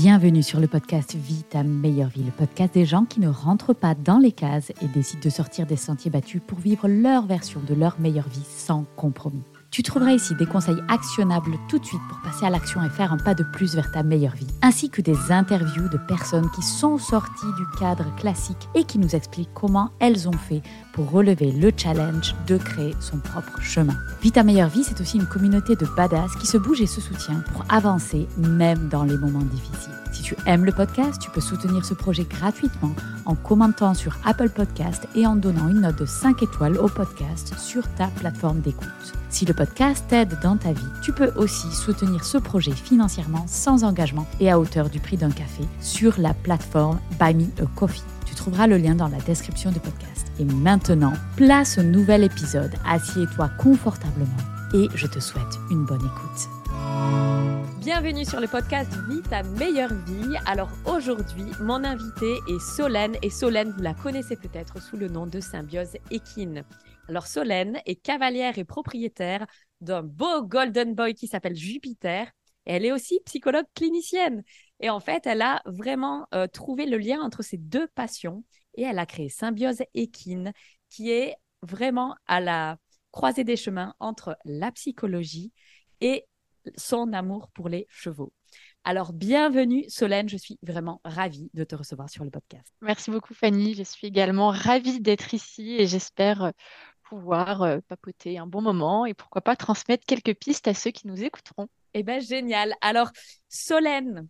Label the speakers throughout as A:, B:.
A: Bienvenue sur le podcast Vie ta meilleure vie, le podcast des gens qui ne rentrent pas dans les cases et décident de sortir des sentiers battus pour vivre leur version de leur meilleure vie sans compromis. Tu trouveras ici des conseils actionnables tout de suite pour passer à l'action et faire un pas de plus vers ta meilleure vie, ainsi que des interviews de personnes qui sont sorties du cadre classique et qui nous expliquent comment elles ont fait pour relever le challenge de créer son propre chemin. Vie ta meilleure vie, c'est aussi une communauté de badass qui se bouge et se soutient pour avancer même dans les moments difficiles. Si tu aimes le podcast, tu peux soutenir ce projet gratuitement en commentant sur Apple Podcast et en donnant une note de 5 étoiles au podcast sur ta plateforme d'écoute. Si le podcast t'aide dans ta vie, tu peux aussi soutenir ce projet financièrement sans engagement et à hauteur du prix d'un café sur la plateforme Buy Me a Coffee. Tu trouveras le lien dans la description du podcast. Et maintenant, place au nouvel épisode. Assieds-toi confortablement et je te souhaite une bonne écoute.
B: Bienvenue sur le podcast Vie ta meilleure vie. Alors aujourd'hui, mon invité est Solène et Solène, vous la connaissez peut-être sous le nom de Symbiose Equine. Alors Solène est cavalière et propriétaire d'un beau golden boy qui s'appelle Jupiter. Elle est aussi psychologue clinicienne. Et en fait, elle a vraiment euh, trouvé le lien entre ces deux passions et elle a créé Symbiose Équine, qui est vraiment à la croisée des chemins entre la psychologie et son amour pour les chevaux. Alors, bienvenue Solène, je suis vraiment ravie de te recevoir sur le podcast.
C: Merci beaucoup Fanny, je suis également ravie d'être ici et j'espère euh, pouvoir euh, papoter un bon moment et pourquoi pas transmettre quelques pistes à ceux qui nous écouteront.
B: Eh bien, génial. Alors, Solène,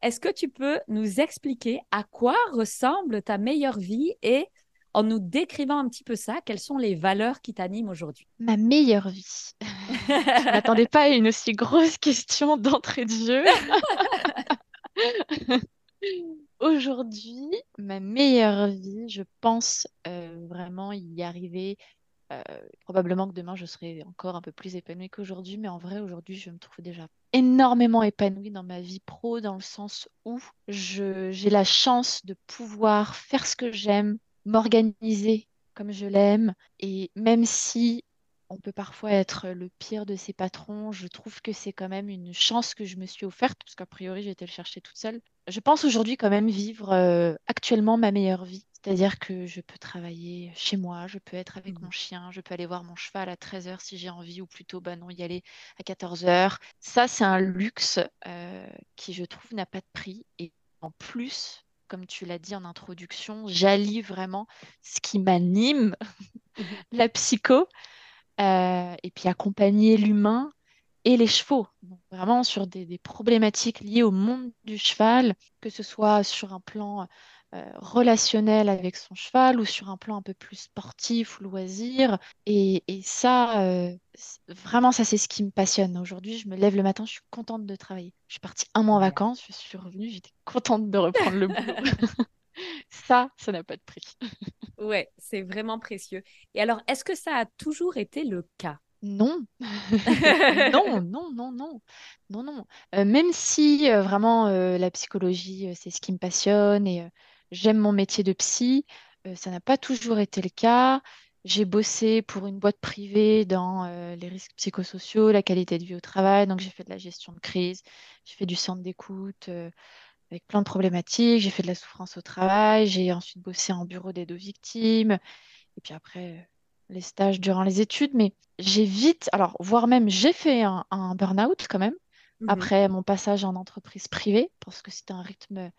B: est-ce que tu peux nous expliquer à quoi ressemble ta meilleure vie et en nous décrivant un petit peu ça, quelles sont les valeurs qui t'animent aujourd'hui?
C: Ma meilleure vie. Je ne m'attendais pas à une aussi grosse question d'entrée de jeu. Aujourd'hui, ma meilleure vie, je pense euh, vraiment y arriver euh, probablement que demain, je serai encore un peu plus épanouie qu'aujourd'hui, mais en vrai, aujourd'hui, je me trouve déjà énormément épanouie dans ma vie pro, dans le sens où j'ai la chance de pouvoir faire ce que j'aime, m'organiser comme je l'aime, et même si on peut parfois être le pire de ses patrons. Je trouve que c'est quand même une chance que je me suis offerte, parce qu'a priori, j'ai été le chercher toute seule. Je pense aujourd'hui quand même vivre euh, actuellement ma meilleure vie. C'est-à-dire que je peux travailler chez moi, je peux être avec mmh. mon chien, je peux aller voir mon cheval à 13h si j'ai envie, ou plutôt bah non, y aller à 14h. Ça, c'est un luxe euh, qui, je trouve, n'a pas de prix. Et en plus, comme tu l'as dit en introduction, j'allie vraiment ce qui m'anime, mmh la psycho, euh, et puis accompagner l'humain et les chevaux. vraiment sur des, problématiques liées au monde du cheval, que ce soit sur un plan euh, relationnel avec son cheval ou sur un plan un peu plus sportif ou loisir. Et, ça, euh, vraiment, ça, c'est ce qui me passionne. Aujourd'hui, je me lève le matin, je suis contente de travailler. Je suis partie un mois en vacances, je suis revenue, j'étais contente de reprendre le boulot. Ça, ça n'a pas de prix.
B: ouais, c'est vraiment précieux. Et alors, est-ce que ça a toujours été le cas?
C: Non. non, non, non, non, non, non. Euh, même si vraiment la psychologie, c'est ce qui me passionne et J'aime mon métier de psy. Euh, ça n'a pas toujours été le cas. J'ai bossé pour une boîte privée dans euh, les risques psychosociaux, la qualité de vie au travail. Donc, j'ai fait de la gestion de crise. J'ai fait du centre d'écoute euh, avec plein de problématiques. J'ai fait de la souffrance au travail. J'ai ensuite bossé en bureau d'aide aux victimes. Et puis après, les stages durant les études, mais j'ai vite, alors voire même j'ai fait un, un burn-out quand même
B: Mhm.
C: après mon passage en entreprise privée parce que c'était un rythme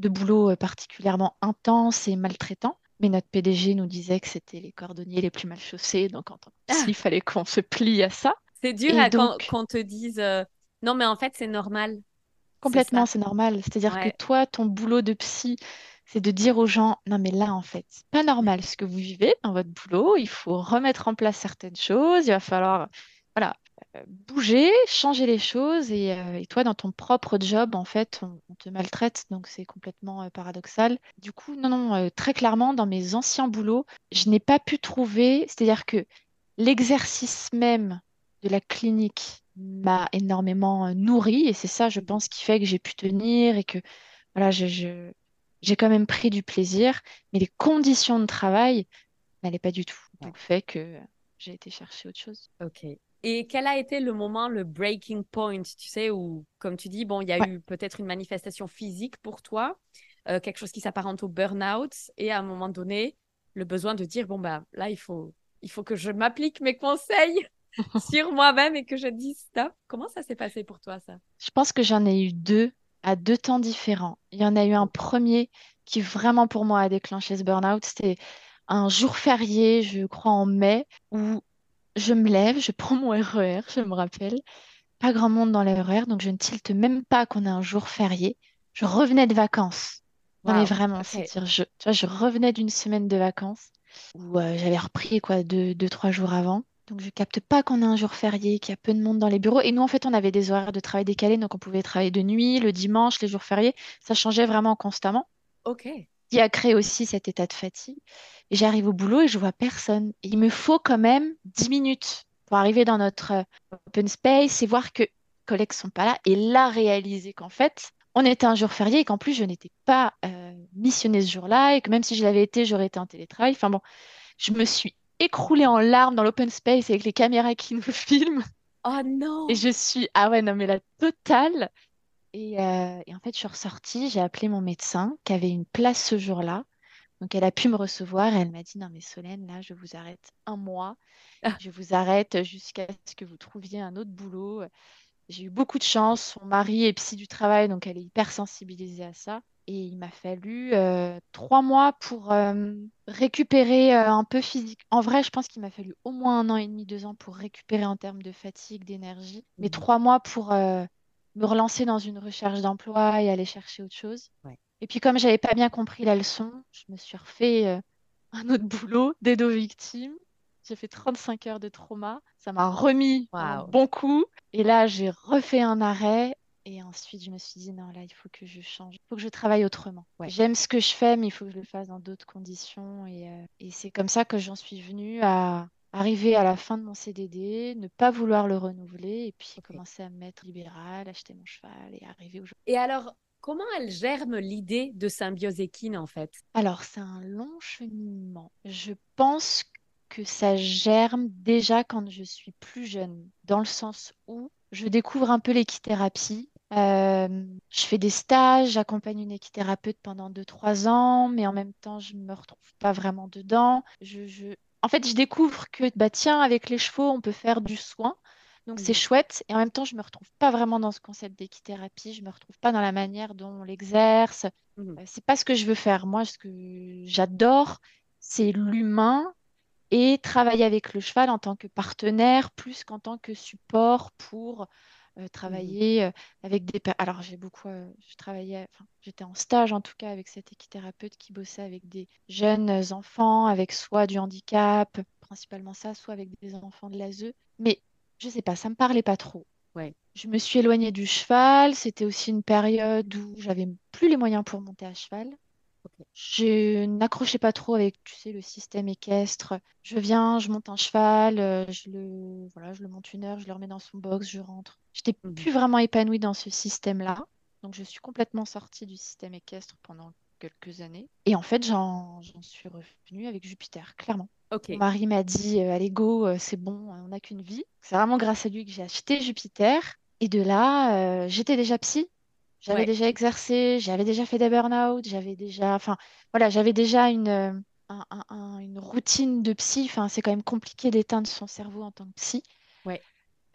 C: de boulot euh, particulièrement intense et maltraitant. Mais notre PDG nous disait que c'était les cordonniers les plus mal chaussés, donc en tant que psy,
B: Ah,
C: il fallait qu'on se plie à ça.
B: c'est dur à quand
C: donc,
B: qu'on te dise euh, non, mais en fait, c'est normal.
C: Complètement, c'est normal. C'est-à-dire que toi, ton boulot de psy, c'est de dire aux gens, non mais là, en fait, c'est pas normal ce que vous vivez dans votre boulot. Il faut remettre en place certaines choses. Il va falloir, voilà, euh, bouger, changer les choses. Et, euh, et toi, dans ton propre job, en fait, on, on te maltraite. Donc, c'est complètement euh, paradoxal. Du coup, non, non, euh, très clairement, dans mes anciens boulots, je n'ai pas pu trouver, c'est-à-dire que l'exercice même de la clinique m'a énormément euh, nourri et c'est ça, je pense, qui fait que j'ai pu tenir et que voilà, je, je- j'ai quand même pris du plaisir, mais les conditions de travail n'allaient pas du tout. Le fait que j'ai été chercher autre chose.
B: Ok. Et quel a été le moment, le breaking point, tu sais, où, comme tu dis, bon, il y a
C: Ouais.
B: eu peut-être une manifestation physique pour toi, euh, quelque chose qui s'apparente au burn-out, et à un moment donné, le besoin de dire, bon, bah, là, il faut, il faut que je m'applique mes conseils sur moi-même et que je dise stop. Comment ça s'est passé pour toi, ça?
C: Je pense que j'en ai eu deux à deux temps différents. Il y en a eu un premier qui vraiment pour moi a déclenché ce burn-out. C'était un jour férié, je crois en mai, où je me lève, je prends mon RER, je me rappelle. Pas grand monde dans le RER, donc je ne tilte même pas qu'on a un jour férié. Je revenais de vacances. Non mais
B: Waouh.
C: vraiment, c'est
B: Ok.
C: dire, je, tu vois, je revenais d'une semaine de vacances où euh, j'avais repris quoi deux, deux, trois jours avant. Donc je capte pas qu'on a un jour férié, qu'il y a peu de monde dans les bureaux. Et nous, en fait, on avait des horaires de travail décalés, donc on pouvait travailler de nuit, le dimanche, les jours fériés. Ça changeait vraiment constamment.
B: Ok.
C: Qui a créé aussi cet état de fatigue. Et j'arrive au boulot et je vois personne. Et il me faut quand même 10 minutes pour arriver dans notre euh, open space et voir que les collègues sont pas là. Et là, réaliser qu'en fait, on était un jour férié et qu'en plus, je n'étais pas euh, missionnée ce jour-là et que même si je l'avais été, j'aurais été en télétravail. Enfin bon, je me suis écroulée en larmes dans l'open space avec les caméras qui nous filment.
B: Oh
C: Et
B: non.
C: je suis, ah ouais, non, mais la totale. Et, euh, et en fait, je suis ressortie, j'ai appelé mon médecin qui avait une place ce jour-là. Donc, elle a pu me recevoir et elle m'a dit, non, mais Solène, là, je vous arrête un mois.
B: Ah,
C: Je vous arrête jusqu'à ce que vous trouviez un autre boulot. J'ai eu beaucoup de chance. Son mari est psy du travail, donc elle est hyper sensibilisée à ça. Et il m'a fallu euh, trois mois pour euh, récupérer euh, un peu physique. En vrai, je pense qu'il m'a fallu au moins un an et demi, deux ans pour récupérer en termes de fatigue, d'énergie. Mais
B: mhm.
C: trois mois pour me relancer dans une recherche d'emploi et aller chercher autre chose.
B: Ouais.
C: Et puis, comme j'avais pas bien compris la leçon, je me suis refait un autre boulot d'aide aux victimes. J'ai fait 35 heures de trauma. Ça m'a remis un bon coup. Et là, j'ai refait un arrêt. Et ensuite, je me suis dit, non, là, il faut que je change. Il faut que je travaille autrement.
B: Ouais.
C: J'aime ce que je fais, mais il faut que je le fasse dans d'autres conditions. Et, euh, et c'est comme ça que j'en suis venue à arriver à la fin de mon CDD, ne pas vouloir le renouveler, et puis commencer à me mettre libérale, acheter mon cheval et arriver aujourd'hui.
B: Et alors, comment elle germe l'idée de symbiose équine, en fait?
C: Alors, c'est un long cheminement. Je pense que ça germe déjà quand je suis plus jeune, dans le sens où je découvre un peu l'équithérapie. Euh, je fais des stages, j'accompagne une équithérapeute pendant 2-3 ans, mais en même temps, je me retrouve pas vraiment dedans. Je, je... En fait, je découvre que, bah tiens, avec les chevaux, on peut faire du soin. Donc c'est
B: Mhm.
C: chouette. Et en même temps, je me retrouve pas vraiment dans ce concept d'équithérapie. Je me retrouve pas dans la manière dont on l'exerce.
B: Mhm.
C: Euh, C'est pas ce que je veux faire. Moi, ce que j'adore, c'est l'humain et travailler avec le cheval en tant que partenaire plus qu'en tant que support pour euh,
B: Mhm.
C: travailler euh, avec des... Alors, j'ai beaucoup... euh, je travaillais... Enfin, j'étais en stage, en tout cas, avec cette équithérapeute qui bossait avec des jeunes enfants, avec soit du handicap, principalement ça, soit avec des enfants de l'ASE. Mais, je sais pas, ça me parlait pas trop.
B: Ouais.
C: Je me suis éloignée du cheval. C'était aussi une période où j'avais plus les moyens pour monter à cheval. Je n'accrochais pas trop avec, tu sais, le système équestre. Je viens, je monte un cheval, euh, je le, voilà, je le monte une heure, je le remets dans son box, je rentre. J'étais
B: Mhm.
C: plus vraiment épanouie dans ce système-là. Donc, je suis complètement sortie du système équestre pendant quelques années. Et en fait, j'en, suis revenue avec Jupiter, clairement.
B: Ok.
C: Mon mari m'a dit, euh, allez, go, euh, c'est bon, on n'a qu'une vie. C'est vraiment grâce à lui que j'ai acheté Jupiter. Et de là, euh, j'étais déjà psy. J'avais
B: Ouais.
C: déjà exercé, j'avais déjà fait des burn-out, j'avais déjà, enfin, voilà, j'avais déjà une, une routine de psy. Enfin, c'est quand même compliqué d'éteindre son cerveau en tant que psy.
B: Ouais.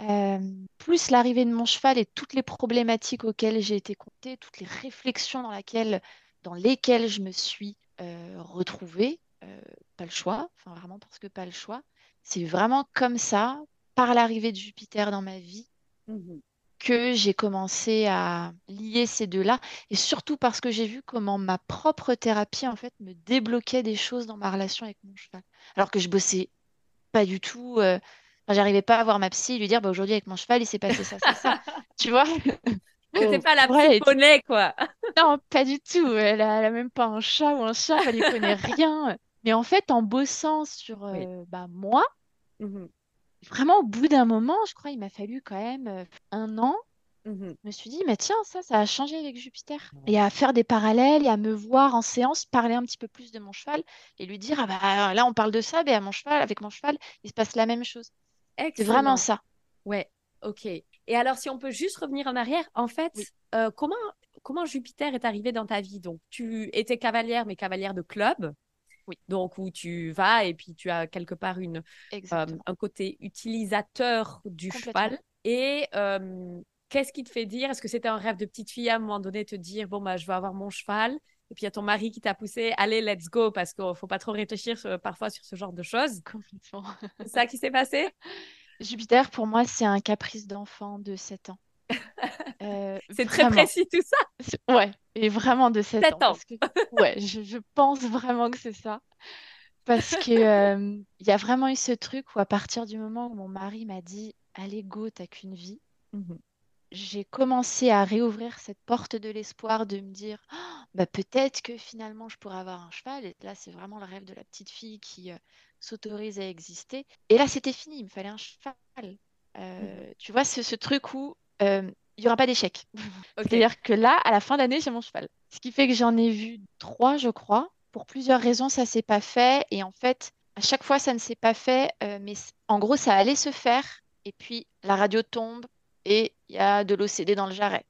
C: Euh, plus l'arrivée de mon cheval et toutes les problématiques auxquelles j'ai été confrontée, toutes les réflexions dans, laquelle, dans lesquelles je me suis euh, retrouvée, euh, pas le choix, enfin vraiment parce que pas le choix. C'est vraiment comme ça, par l'arrivée de Jupiter dans ma vie, mmh que j'ai commencé à lier ces deux-là. Et surtout parce que j'ai vu comment ma propre thérapie, en fait, me débloquait des choses dans ma relation avec mon cheval. Alors que je bossais pas du tout. Euh, j'arrivais pas à voir ma psy et lui dire bah, aujourd'hui, avec mon cheval, il s'est passé ça, ça, ça. tu vois?
B: C'était pas la psy poney, quoi.
C: non, pas du tout. Elle a, même pas un chat ou un chat, elle ne connaît rien. Mais en fait, en bossant sur euh, bah, moi, mmh vraiment au bout d'un moment, je crois, il m'a fallu quand même euh, un an. Mmh je me suis dit, mais tiens, ça, ça a changé avec Jupiter. Et à faire des parallèles et à me voir en séance parler un petit peu plus de mon cheval et lui dire, ah bah là, on parle de ça, mais à mon cheval, avec mon cheval, il se passe la même chose. C'est vraiment ça.
B: Ouais, ok. Et alors, si on peut juste revenir en arrière, en fait, euh, comment, comment Jupiter est arrivé dans ta vie? Donc, tu étais cavalière, mais cavalière de club.
C: Oui.
B: Donc, où tu vas et puis tu as quelque part une, euh, un côté utilisateur du cheval. Et euh, qu'est-ce qui te fait dire? Est-ce que c'était un rêve de petite fille à un moment donné, te dire bon, bah, je vais avoir mon cheval et puis il y a ton mari qui t'a poussé, allez, let's go, parce qu'il ne faut pas trop réfléchir parfois sur ce genre de choses?
C: Complètement.
B: C'est ça qui s'est passé?
C: Jupiter, pour moi, c'est un caprice d'enfant de 7 ans.
B: Euh, c'est très précis tout ça.
C: Ouais, et vraiment de 7, ans. ouais, je, pense vraiment que c'est ça. Parce que euh, il y a vraiment eu ce truc où à partir du moment où mon mari m'a dit Allez, go, t'as qu'une vie, mmh j'ai commencé à réouvrir cette porte de l'espoir de me dire «Oh, bah, peut-être que finalement je pourrais avoir un cheval. Et là, c'est vraiment le rêve de la petite fille qui euh, s'autorise à exister. Et là, c'était fini, il me fallait un cheval. Euh, mmh tu vois, ce, ce truc où il n'y aura pas d'échec. C'est-à-dire que là, à la fin d'année, j'ai mon cheval. Ce qui fait que j'en ai vu trois, je crois. Pour plusieurs raisons, ça s'est pas fait. Et en fait, à chaque fois, ça ne s'est pas fait. mais en gros, ça allait se faire. Et puis, la radio tombe, et il y a de l'OCD dans le jarret.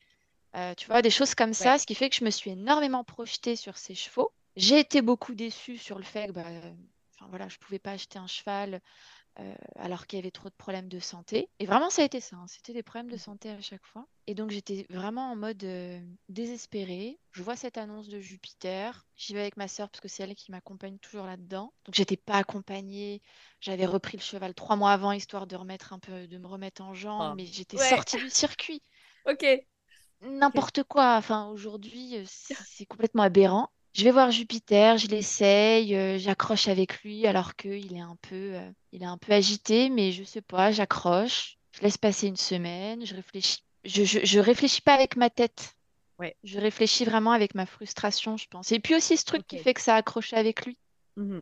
C: Euh, tu vois, des choses comme ça, ce qui fait que je me suis énormément projetée sur ces chevaux. J'ai été beaucoup déçue sur le fait que bah, voilà, je ne pouvais pas acheter un cheval euh, alors qu'il y avait trop de problèmes de santé. Et vraiment, ça a été ça. Hein. C'était des problèmes de mmh. santé à chaque fois. Et donc, j'étais vraiment en mode euh, désespérée. Je vois cette annonce de Jupiter. J'y vais avec ma sœur parce que c'est elle qui m'accompagne toujours là-dedans. Donc, j'étais pas accompagnée. J'avais repris le cheval trois mois avant, histoire de remettre un peu, de me remettre en jambe. Ah. Mais j'étais sortie du circuit.
B: Ok.
C: N'importe quoi. Enfin, aujourd'hui, euh, c'est complètement aberrant. Je vais voir Jupiter, je l'essaye, euh, j'accroche avec lui alors qu'il est un peu, euh, il est un peu agité, mais je sais pas, j'accroche, je laisse passer une semaine, je réfléchis. Je, je, réfléchis pas avec ma tête.
B: Ouais.
C: Je réfléchis vraiment avec ma frustration, je pense. Et puis aussi ce truc qui fait que ça a accroché avec lui. Mmh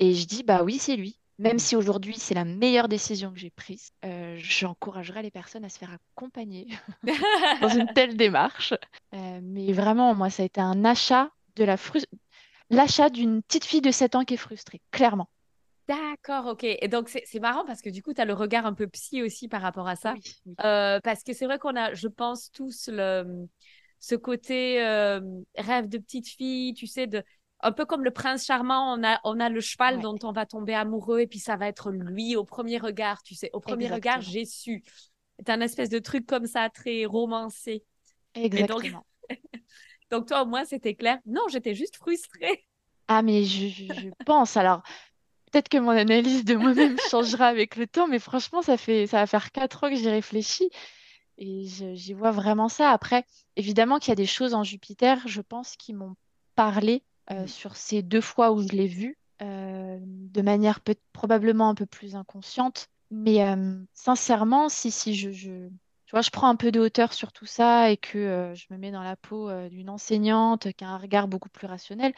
C: Et je dis, bah oui, c'est lui. Même si aujourd'hui c'est la meilleure décision que j'ai prise, euh, j'encouragerais les personnes à se faire accompagner dans une telle démarche. mais vraiment, moi, ça a été un achat de la l'achat d'une petite fille de 7 ans qui est frustrée, clairement.
B: D'accord, ok. Et donc, c'est marrant parce que du coup, tu as le regard un peu psy aussi par rapport à ça. Euh, parce que c'est vrai qu'on a, je pense, tous le, ce côté euh, rêve de petite fille, tu sais, de, un peu comme le prince charmant, on a, on a le cheval dont on va tomber amoureux et puis ça va être lui au premier regard, tu sais. Au premier regard, j'ai su. C'est un espèce de truc comme ça, très romancé.
C: Exactement.
B: Donc, toi, au moins, c'était clair. Non, j'étais juste frustrée.
C: Ah, mais je, pense. Alors, peut-être que mon analyse de moi-même changera avec le temps, mais franchement, ça fait, ça va faire quatre ans que j'y réfléchis et j'y vois vraiment ça. Après, évidemment qu'il y a des choses en Jupiter, je pense, qui m'ont parlé euh, mm. sur ces deux fois où je l'ai vu, euh, de manière peut probablement un peu plus inconsciente. Mais euh, sincèrement, si, si je, je prends un peu de hauteur sur tout ça et que euh, je me mets dans la peau euh, d'une enseignante qui a un regard beaucoup plus rationnel,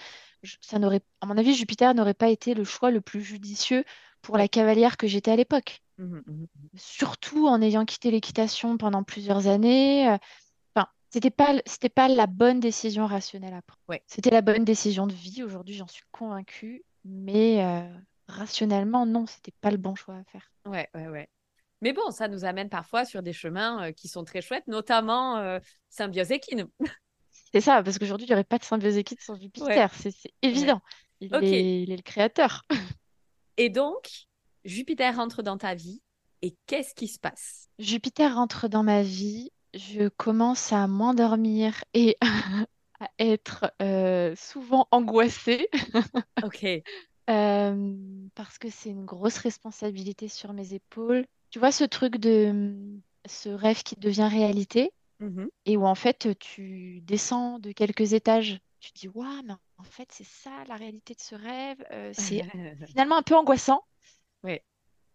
C: ça n'aurait, à mon avis, Jupiter n'aurait pas été le choix le plus judicieux pour la cavalière que j'étais à l'époque. Mmh mmh mmh Surtout en ayant quitté l'équitation pendant plusieurs années. Euh, enfin, c'était pas, c'était pas la bonne décision rationnelle après. C'était la bonne décision de vie. Aujourd'hui, j'en suis convaincue, mais rationnellement, non, c'était pas le bon choix à faire.
B: Ouais, ouais, ouais. Mais bon, ça nous amène parfois sur des chemins euh, qui sont très chouettes, notamment euh, Symbiose équine.
C: C'est ça, parce qu'aujourd'hui, il n'y aurait pas de symbiose équine sans Jupiter, c'est évident. Il, est, il est le créateur.
B: Et donc, Jupiter rentre dans ta vie et qu'est-ce qui se passe?
C: Jupiter rentre dans ma vie, je commence à moins dormir et à être euh, souvent angoissée.
B: Ok.
C: Euh, parce que c'est une grosse responsabilité sur mes épaules. Tu vois ce truc de ce rêve qui devient réalité
B: Mhm.
C: et où en fait tu descends de quelques étages. Tu te dis, waouh, mais en fait c'est ça la réalité de ce rêve. Euh, c'est finalement un peu angoissant.
B: Oui.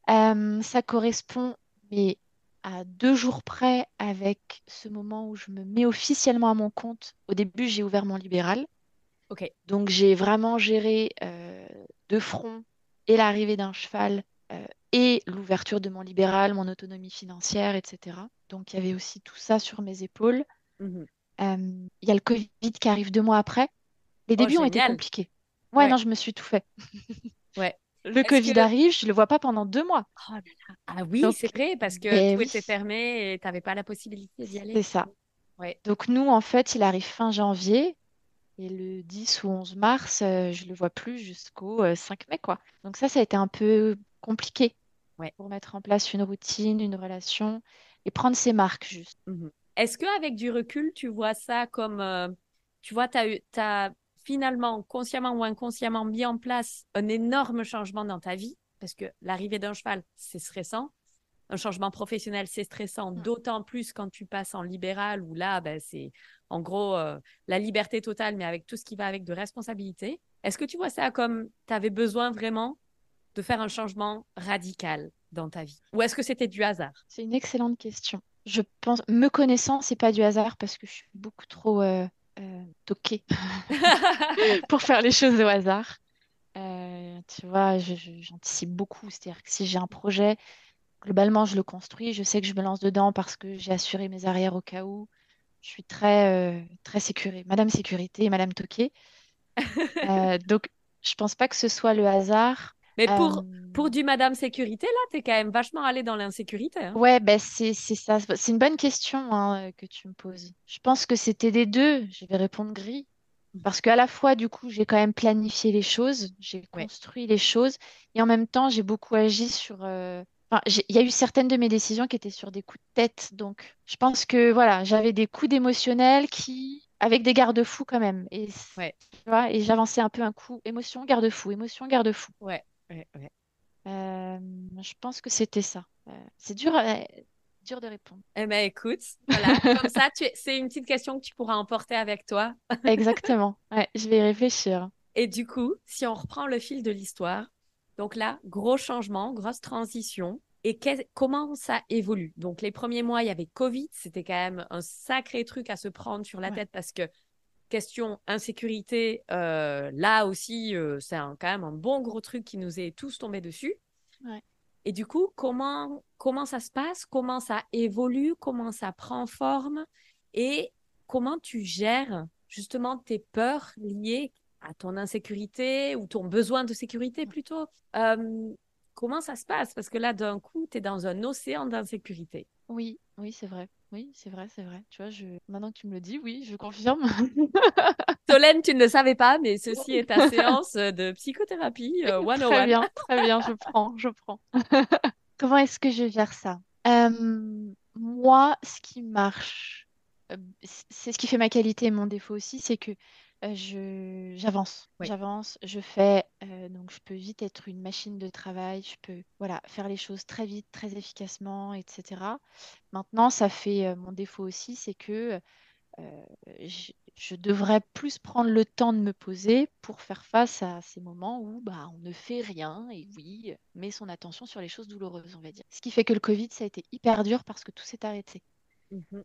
C: Euh, ça correspond, mais à deux jours près avec ce moment où je me mets officiellement à mon compte. Au début, j'ai ouvert mon libéral.
B: Ok.
C: Donc j'ai vraiment géré euh, de front et l'arrivée d'un cheval et l'ouverture de mon libéral, mon autonomie financière, etc. Donc il y avait aussi tout ça sur mes épaules.
B: Mhm.
C: Euh, Il y a le Covid qui arrive deux mois après. Les
B: Oh,
C: débuts ont été compliqués. Ouais,
B: Ouais.
C: non, je me suis tout fait.
B: Ouais.
C: Le Covid arrive, je le vois pas pendant deux mois.
B: Oh là là. Ah oui,
C: Donc,
B: c'est vrai, parce que
C: ben
B: tout
C: oui.
B: était fermé et tu n'avais pas la possibilité d'y aller.
C: C'est ça.
B: Ouais.
C: Donc nous, en fait, il arrive fin janvier et le 10 ou 11 mars, euh, je le vois plus jusqu'au euh, 5 mai, quoi. Donc ça, ça a été un peu compliqué
B: Ouais.
C: pour mettre en place une routine, une relation et prendre ses marques juste.
B: Mhm. Est-ce qu'avec du recul, tu vois ça comme, euh, tu vois, tu as, finalement, consciemment ou inconsciemment, mis en place un énorme changement dans ta vie, parce que l'arrivée d'un cheval, c'est stressant. Un changement professionnel, c'est stressant,
C: Mm.
B: d'autant plus quand tu passes en libéral, où là, ben, c'est en gros euh, la liberté totale, mais avec tout ce qui va avec de responsabilité. Est-ce que tu vois ça comme tu avais besoin vraiment de faire un changement radical dans ta vie? Ou est-ce que c'était du hasard?
C: C'est une excellente question. Je pense, me connaissant, c'est pas du hasard parce que je suis beaucoup trop euh, euh, toquée pour faire les choses au hasard. Euh, tu vois, j'anticipe beaucoup. C'est-à-dire que si j'ai un projet, globalement, je le construis. Je sais que je me lance dedans parce que j'ai assuré mes arrières au cas où. Je suis très, euh, très sécurité, Madame Sécurité, Madame Toquée. Donc, je pense pas que ce soit le hasard.
B: Mais pour,
C: Euh,
B: pour du Madame Sécurité, là, t'es quand même vachement allé dans l'insécurité. hein.
C: Ouais, ben c'est c'est ça. C'est une bonne question hein, euh, que tu me poses. Je pense que c'était des deux. Je vais répondre gris. Parce qu'à la fois, du coup, j'ai quand même planifié les choses, j'ai
B: Ouais.
C: construit les choses, et en même temps, j'ai beaucoup agi sur... euh, Enfin, il y a eu certaines de mes décisions qui étaient sur des coups de tête. Donc, je pense que, voilà, j'avais des coups d'émotionnel qui... avec des garde-fous quand même. Et,
B: Ouais.
C: tu vois, et j'avançais un peu un coup. Émotion, garde-fou, émotion, garde-fou.
B: Ouais, ouais, ouais.
C: Euh, je pense que c'était ça. Euh, c'est dur, euh, dur de répondre.
B: Eh ben écoute, voilà, comme ça, tu... c'est une petite question que tu pourras emporter avec toi.
C: Exactement. Ouais, je vais y réfléchir.
B: Et du coup, si on reprend le fil de l'histoire, donc là, gros changement, grosse transition. Et comment ça évolue? Donc, les premiers mois, il y avait Covid. C'était quand même un sacré truc à se prendre sur la
C: Ouais.
B: tête parce que question insécurité, euh, là aussi, euh, c'est quand même un bon gros truc qui nous est tous tombé dessus.
C: Ouais.
B: Et du coup, comment, comment ça se passe? Comment ça évolue? Comment ça prend forme? Et comment tu gères justement tes peurs liées à ton insécurité ou ton besoin de sécurité plutôt? Euh, comment ça se passe? Parce que là, d'un coup, tu es dans un océan d'insécurité.
C: Oui, oui, c'est vrai. Oui, c'est vrai, c'est vrai. Tu vois, je... maintenant que tu me le dis, oui, je confirme.
B: Solène, tu ne le savais pas, mais ceci est ta séance de psychothérapie euh, 101.
C: Très bien, très bien, je prends, je prends. Comment est-ce que je gère ça? Euh, moi, ce qui marche, euh, c'est ce qui fait ma qualité et mon défaut aussi, c'est que euh, je j'avance,
B: Oui.
C: j'avance, je fais, euh, donc je peux vite être une machine de travail, je peux voilà faire les choses très vite, très efficacement, etc. Maintenant, ça fait euh, mon défaut aussi, c'est que je, je devrais plus prendre le temps de me poser pour faire face à ces moments où bah, on ne fait rien et oui, met son attention sur les choses douloureuses, on va dire. Ce qui fait que le Covid, ça a été hyper dur parce que tout s'est arrêté.
B: Mhm.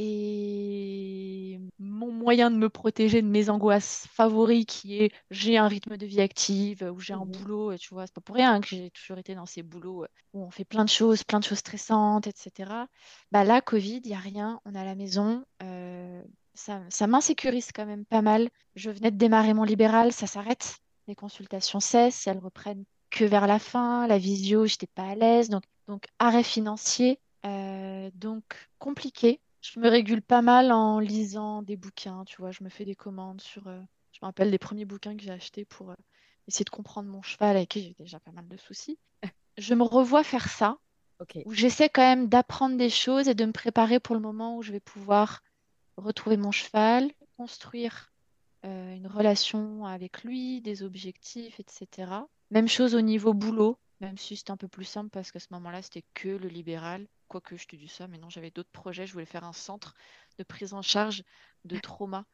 C: Et mon moyen de me protéger de mes angoisses favoris, qui est j'ai un rythme de vie active, ou j'ai un
B: Mhm.
C: boulot, tu vois, c'est pas pour rien que j'ai toujours été dans ces boulots euh, où on fait plein de choses, plein de choses stressantes, etc. Bah là, Covid, il n'y a rien, on est à la maison. euh, ça, ça m'insécurise quand même pas mal. Je venais de démarrer mon libéral, ça s'arrête. Les consultations cessent, elles reprennent que vers la fin. La visio, j'étais pas à l'aise. Donc, donc arrêt financier, euh, donc compliqué. Je me régule pas mal en lisant des bouquins, tu vois. Je me fais des commandes sur. euh, Je me rappelle des premiers bouquins que j'ai achetés pour essayer de comprendre mon cheval avec qui j'ai déjà pas mal de soucis. Je me revois faire ça, où j'essaie quand même d'apprendre des choses et de me préparer pour le moment où je vais pouvoir retrouver mon cheval, construire une relation avec lui, des objectifs, etc. Même chose au niveau boulot, même si c'était un peu plus simple parce qu'à ce moment-là, c'était que le libéral. Quoique je te dis ça, mais non, j'avais d'autres projets. Je voulais faire un centre de prise en charge de trauma.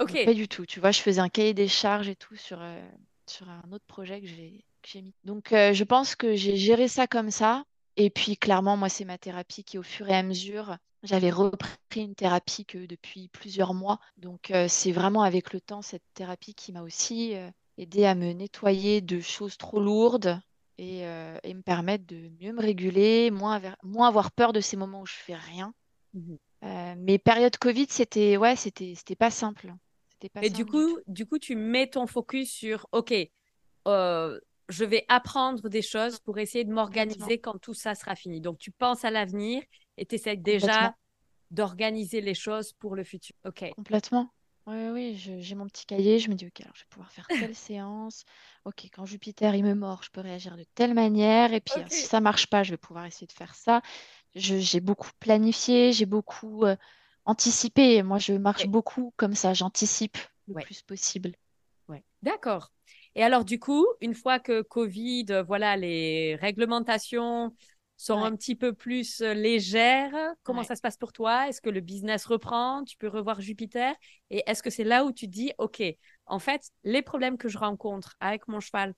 B: Ok.
C: pas du tout. Tu vois, je faisais un cahier des charges et tout sur, euh, sur un autre projet que j'ai mis. Donc, euh, je pense que j'ai géré ça comme ça. Et puis, clairement, moi, c'est ma thérapie qui, au fur et à mesure, j'avais repris une thérapie que depuis plusieurs mois. Donc, euh, c'est vraiment avec le temps, cette thérapie qui m'a aussi aidé à me nettoyer de choses trop lourdes et, et, me permettre de mieux me réguler, moins, moins avoir peur de ces moments où je fais rien. Mmh mais période Covid, c'était ouais, c'était c'était pas simple.
B: Et du coup, du, coup, tu mets ton focus sur, OK, euh, je vais apprendre des choses pour essayer de m'organiser quand tout ça sera fini. Donc, tu penses à l'avenir et tu essaies déjà d'organiser les choses pour le futur. OK.
C: Complètement. Oui, oui, j'ai mon petit cahier, je me dis, OK, alors je vais pouvoir faire telle séance. OK, quand Jupiter, il me mord, je peux réagir de telle manière. Et puis, si ça marche pas, je vais pouvoir essayer de faire ça. J'ai beaucoup planifié, j'ai beaucoup euh, anticiper. Moi, je marche beaucoup comme ça, j'anticipe le plus possible.
B: Ouais. D'accord. Et alors, du coup, une fois que Covid, euh, voilà, les réglementations sont un petit peu plus euh, légères, comment ça se passe pour toi? Est-ce que le business reprend? Tu peux revoir Jupiter? Et est-ce que c'est là où tu dis, OK, en fait, les problèmes que je rencontre avec mon cheval,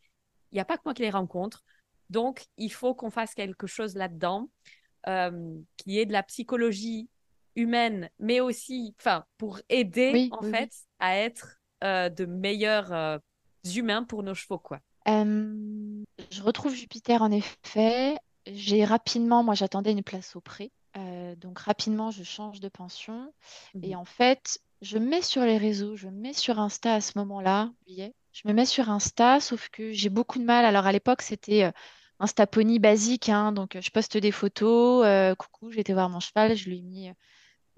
B: il n'y a pas que moi qui les rencontre. Donc, il faut qu'on fasse quelque chose là-dedans, euh, qui est de la psychologie humaine, mais aussi, enfin, pour aider en fait à être euh, de meilleurs euh, humains pour nos chevaux, quoi.
C: je retrouve Jupiter en effet. J'ai rapidement, moi j'attendais une place au pré, euh, donc rapidement je change de pension et mmh en fait je me mets sur les réseaux, je me mets sur Insta à ce moment-là, je me mets sur Insta, sauf que j'ai beaucoup de mal. Alors à l'époque c'était Insta Pony basique, hein, donc je poste des photos, coucou, j'étais voir mon cheval, je lui ai mis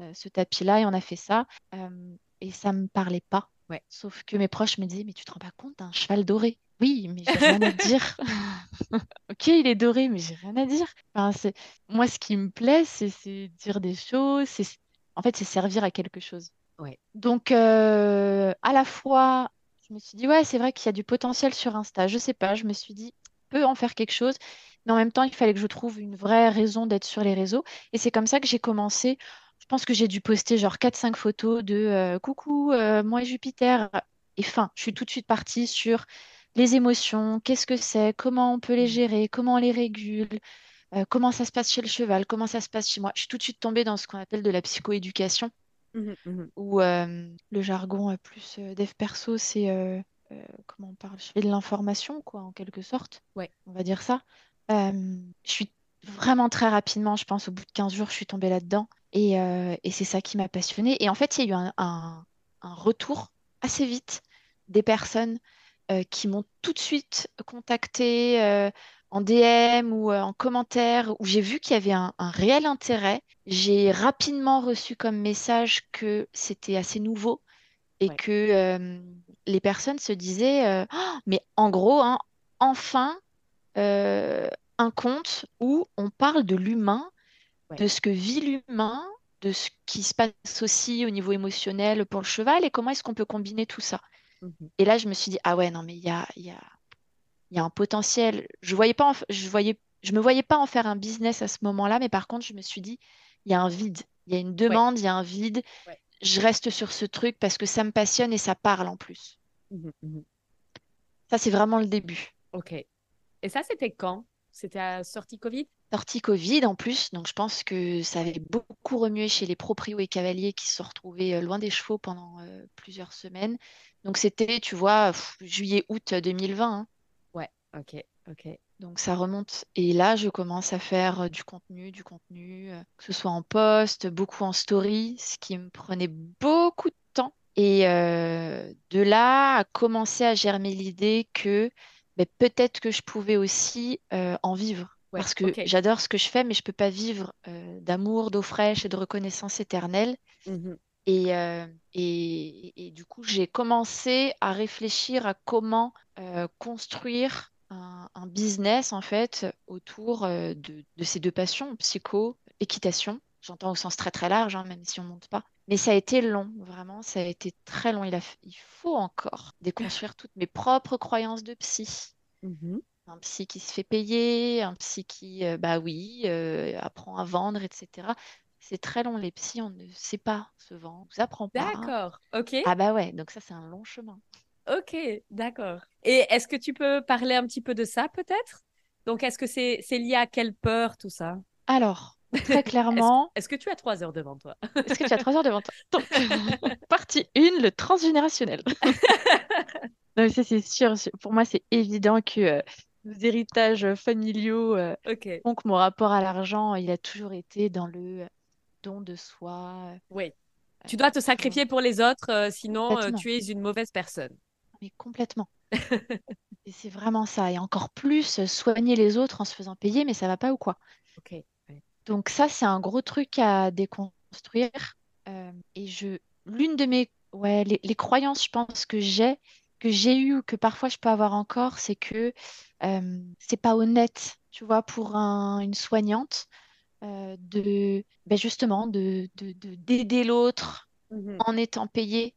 C: euh, ce tapis-là et on a fait ça. Euh, et ça me parlait pas.
B: Ouais.
C: Sauf que mes proches me disaient, mais tu te rends pas compte d'un cheval doré Oui, mais j'ai rien à dire. ok, il est doré, mais j'ai rien à dire. Enfin, c'est... Moi, ce qui me plaît, c'est, dire des choses. C'est... En fait, c'est servir à quelque chose.
B: Ouais.
C: Donc, euh, à la fois, je me suis dit, ouais, c'est vrai qu'il y a du potentiel sur Insta. Je sais pas, je me suis dit, peut en faire quelque chose. Mais en même temps, il fallait que je trouve une vraie raison d'être sur les réseaux. Et c'est comme ça que j'ai commencé je pense que j'ai dû poster genre 4-5 photos de euh, coucou, euh, moi et Jupiter. Et fin, je suis tout de suite partie sur les émotions, qu'est-ce que c'est, comment on peut les mmh. gérer, comment on les régule, euh, comment ça se passe chez le cheval, comment ça se passe chez moi. Je suis tout de suite tombée dans ce qu'on appelle de la psychoéducation, mmh mmh où le jargon plus dev perso, c'est comment on parle Je fais de l'information, quoi, en quelque sorte.
B: Ouais.
C: On va dire ça. je suis vraiment très rapidement, je pense, au bout de 15 jours, je suis tombée là-dedans. Euh, et, c'est ça qui m'a passionnée. Et en fait, il y a eu un, retour assez vite des personnes euh, qui m'ont tout de suite contacté euh, en DM ou en commentaire, où j'ai vu qu'il y avait un, réel intérêt. J'ai rapidement reçu comme message que c'était assez nouveau et que les personnes se disaient, «Oh, mais en gros, hein, enfin, un compte où on parle de l'humain de ce que vit l'humain, de ce qui se passe aussi au niveau émotionnel pour le cheval et comment est-ce qu'on peut combiner tout ça. Mhm. Et là, je me suis dit, ah ouais, non, mais il y a, y, a, y a un potentiel. Je voyais pas je voyais, je me voyais pas en faire un business à ce moment-là, mais par contre, je me suis dit, il y a un vide, il y a une demande, il y a un vide. Je reste sur ce truc parce que ça me passionne et ça parle en plus. Mhm, mhm. Ça, c'est vraiment le début.
B: Ok. Et ça, c'était quand? C'était à sortie Covid?
C: Sortie Covid en plus, donc je pense que ça avait beaucoup remué chez les proprios et cavaliers qui se sont retrouvés euh, loin des chevaux pendant euh, plusieurs semaines. Donc c'était, tu vois, juillet-août 2020. Hein.
B: Ouais, ok, ok.
C: Donc ça remonte. Et là, je commence à faire euh, du contenu, du contenu, que ce soit en post, beaucoup en story, ce qui me prenait beaucoup de temps. Et de là, à commencer à germer l'idée que ben, peut-être que je pouvais aussi en vivre parce que j'adore ce que je fais, mais je ne peux pas vivre euh, d'amour, d'eau fraîche et de reconnaissance éternelle. Mmh Et, et, du coup, j'ai commencé à réfléchir à comment construire un, business en fait autour de, de, ces deux passions, psycho, équitation. J'entends au sens très très large, hein, même si on ne monte pas. Mais ça a été long, vraiment, ça a été très long. Il, a, il faut encore déconstruire toutes mes propres croyances de psy. Mmh un psy qui se fait payer, un psy qui, euh, bah oui, euh, apprend à vendre, etc. C'est très long, les psys, on ne sait pas vendre, on ne vous apprend pas.
B: D'accord, ok.
C: Ah bah ouais, donc ça, c'est un long chemin.
B: Ok, d'accord. Et est-ce que tu peux parler un petit peu de ça, peut-être? Donc, est-ce que c'est lié à quelle peur, tout ça?
C: Alors, Très clairement.
B: Est-ce que tu as trois heures devant toi?
C: Est-ce que tu as trois heures devant toi? Donc, partie 1, le transgénérationnel. non, ça, c'est sûr. Pour moi, c'est évident que euh, nos héritages familiaux euh, font que mon rapport à l'argent, il a toujours été dans le don de soi.
B: Oui. Euh, tu dois te sacrifier pour les autres, sinon tu es une mauvaise personne.
C: Mais complètement. Et c'est vraiment ça. Et encore plus, soigner les autres en se faisant payer, mais ça va pas ou quoi?
B: Ok.
C: Donc ça, c'est un gros truc à déconstruire. Euh, et je, l'une de mes, ouais, les, croyances, je pense que j'ai, que j'ai eu ou que parfois je peux avoir encore, c'est que euh, c'est pas honnête, tu vois, pour une soignante euh, de, ben justement, de, d'aider l'autre mmh en étant payée.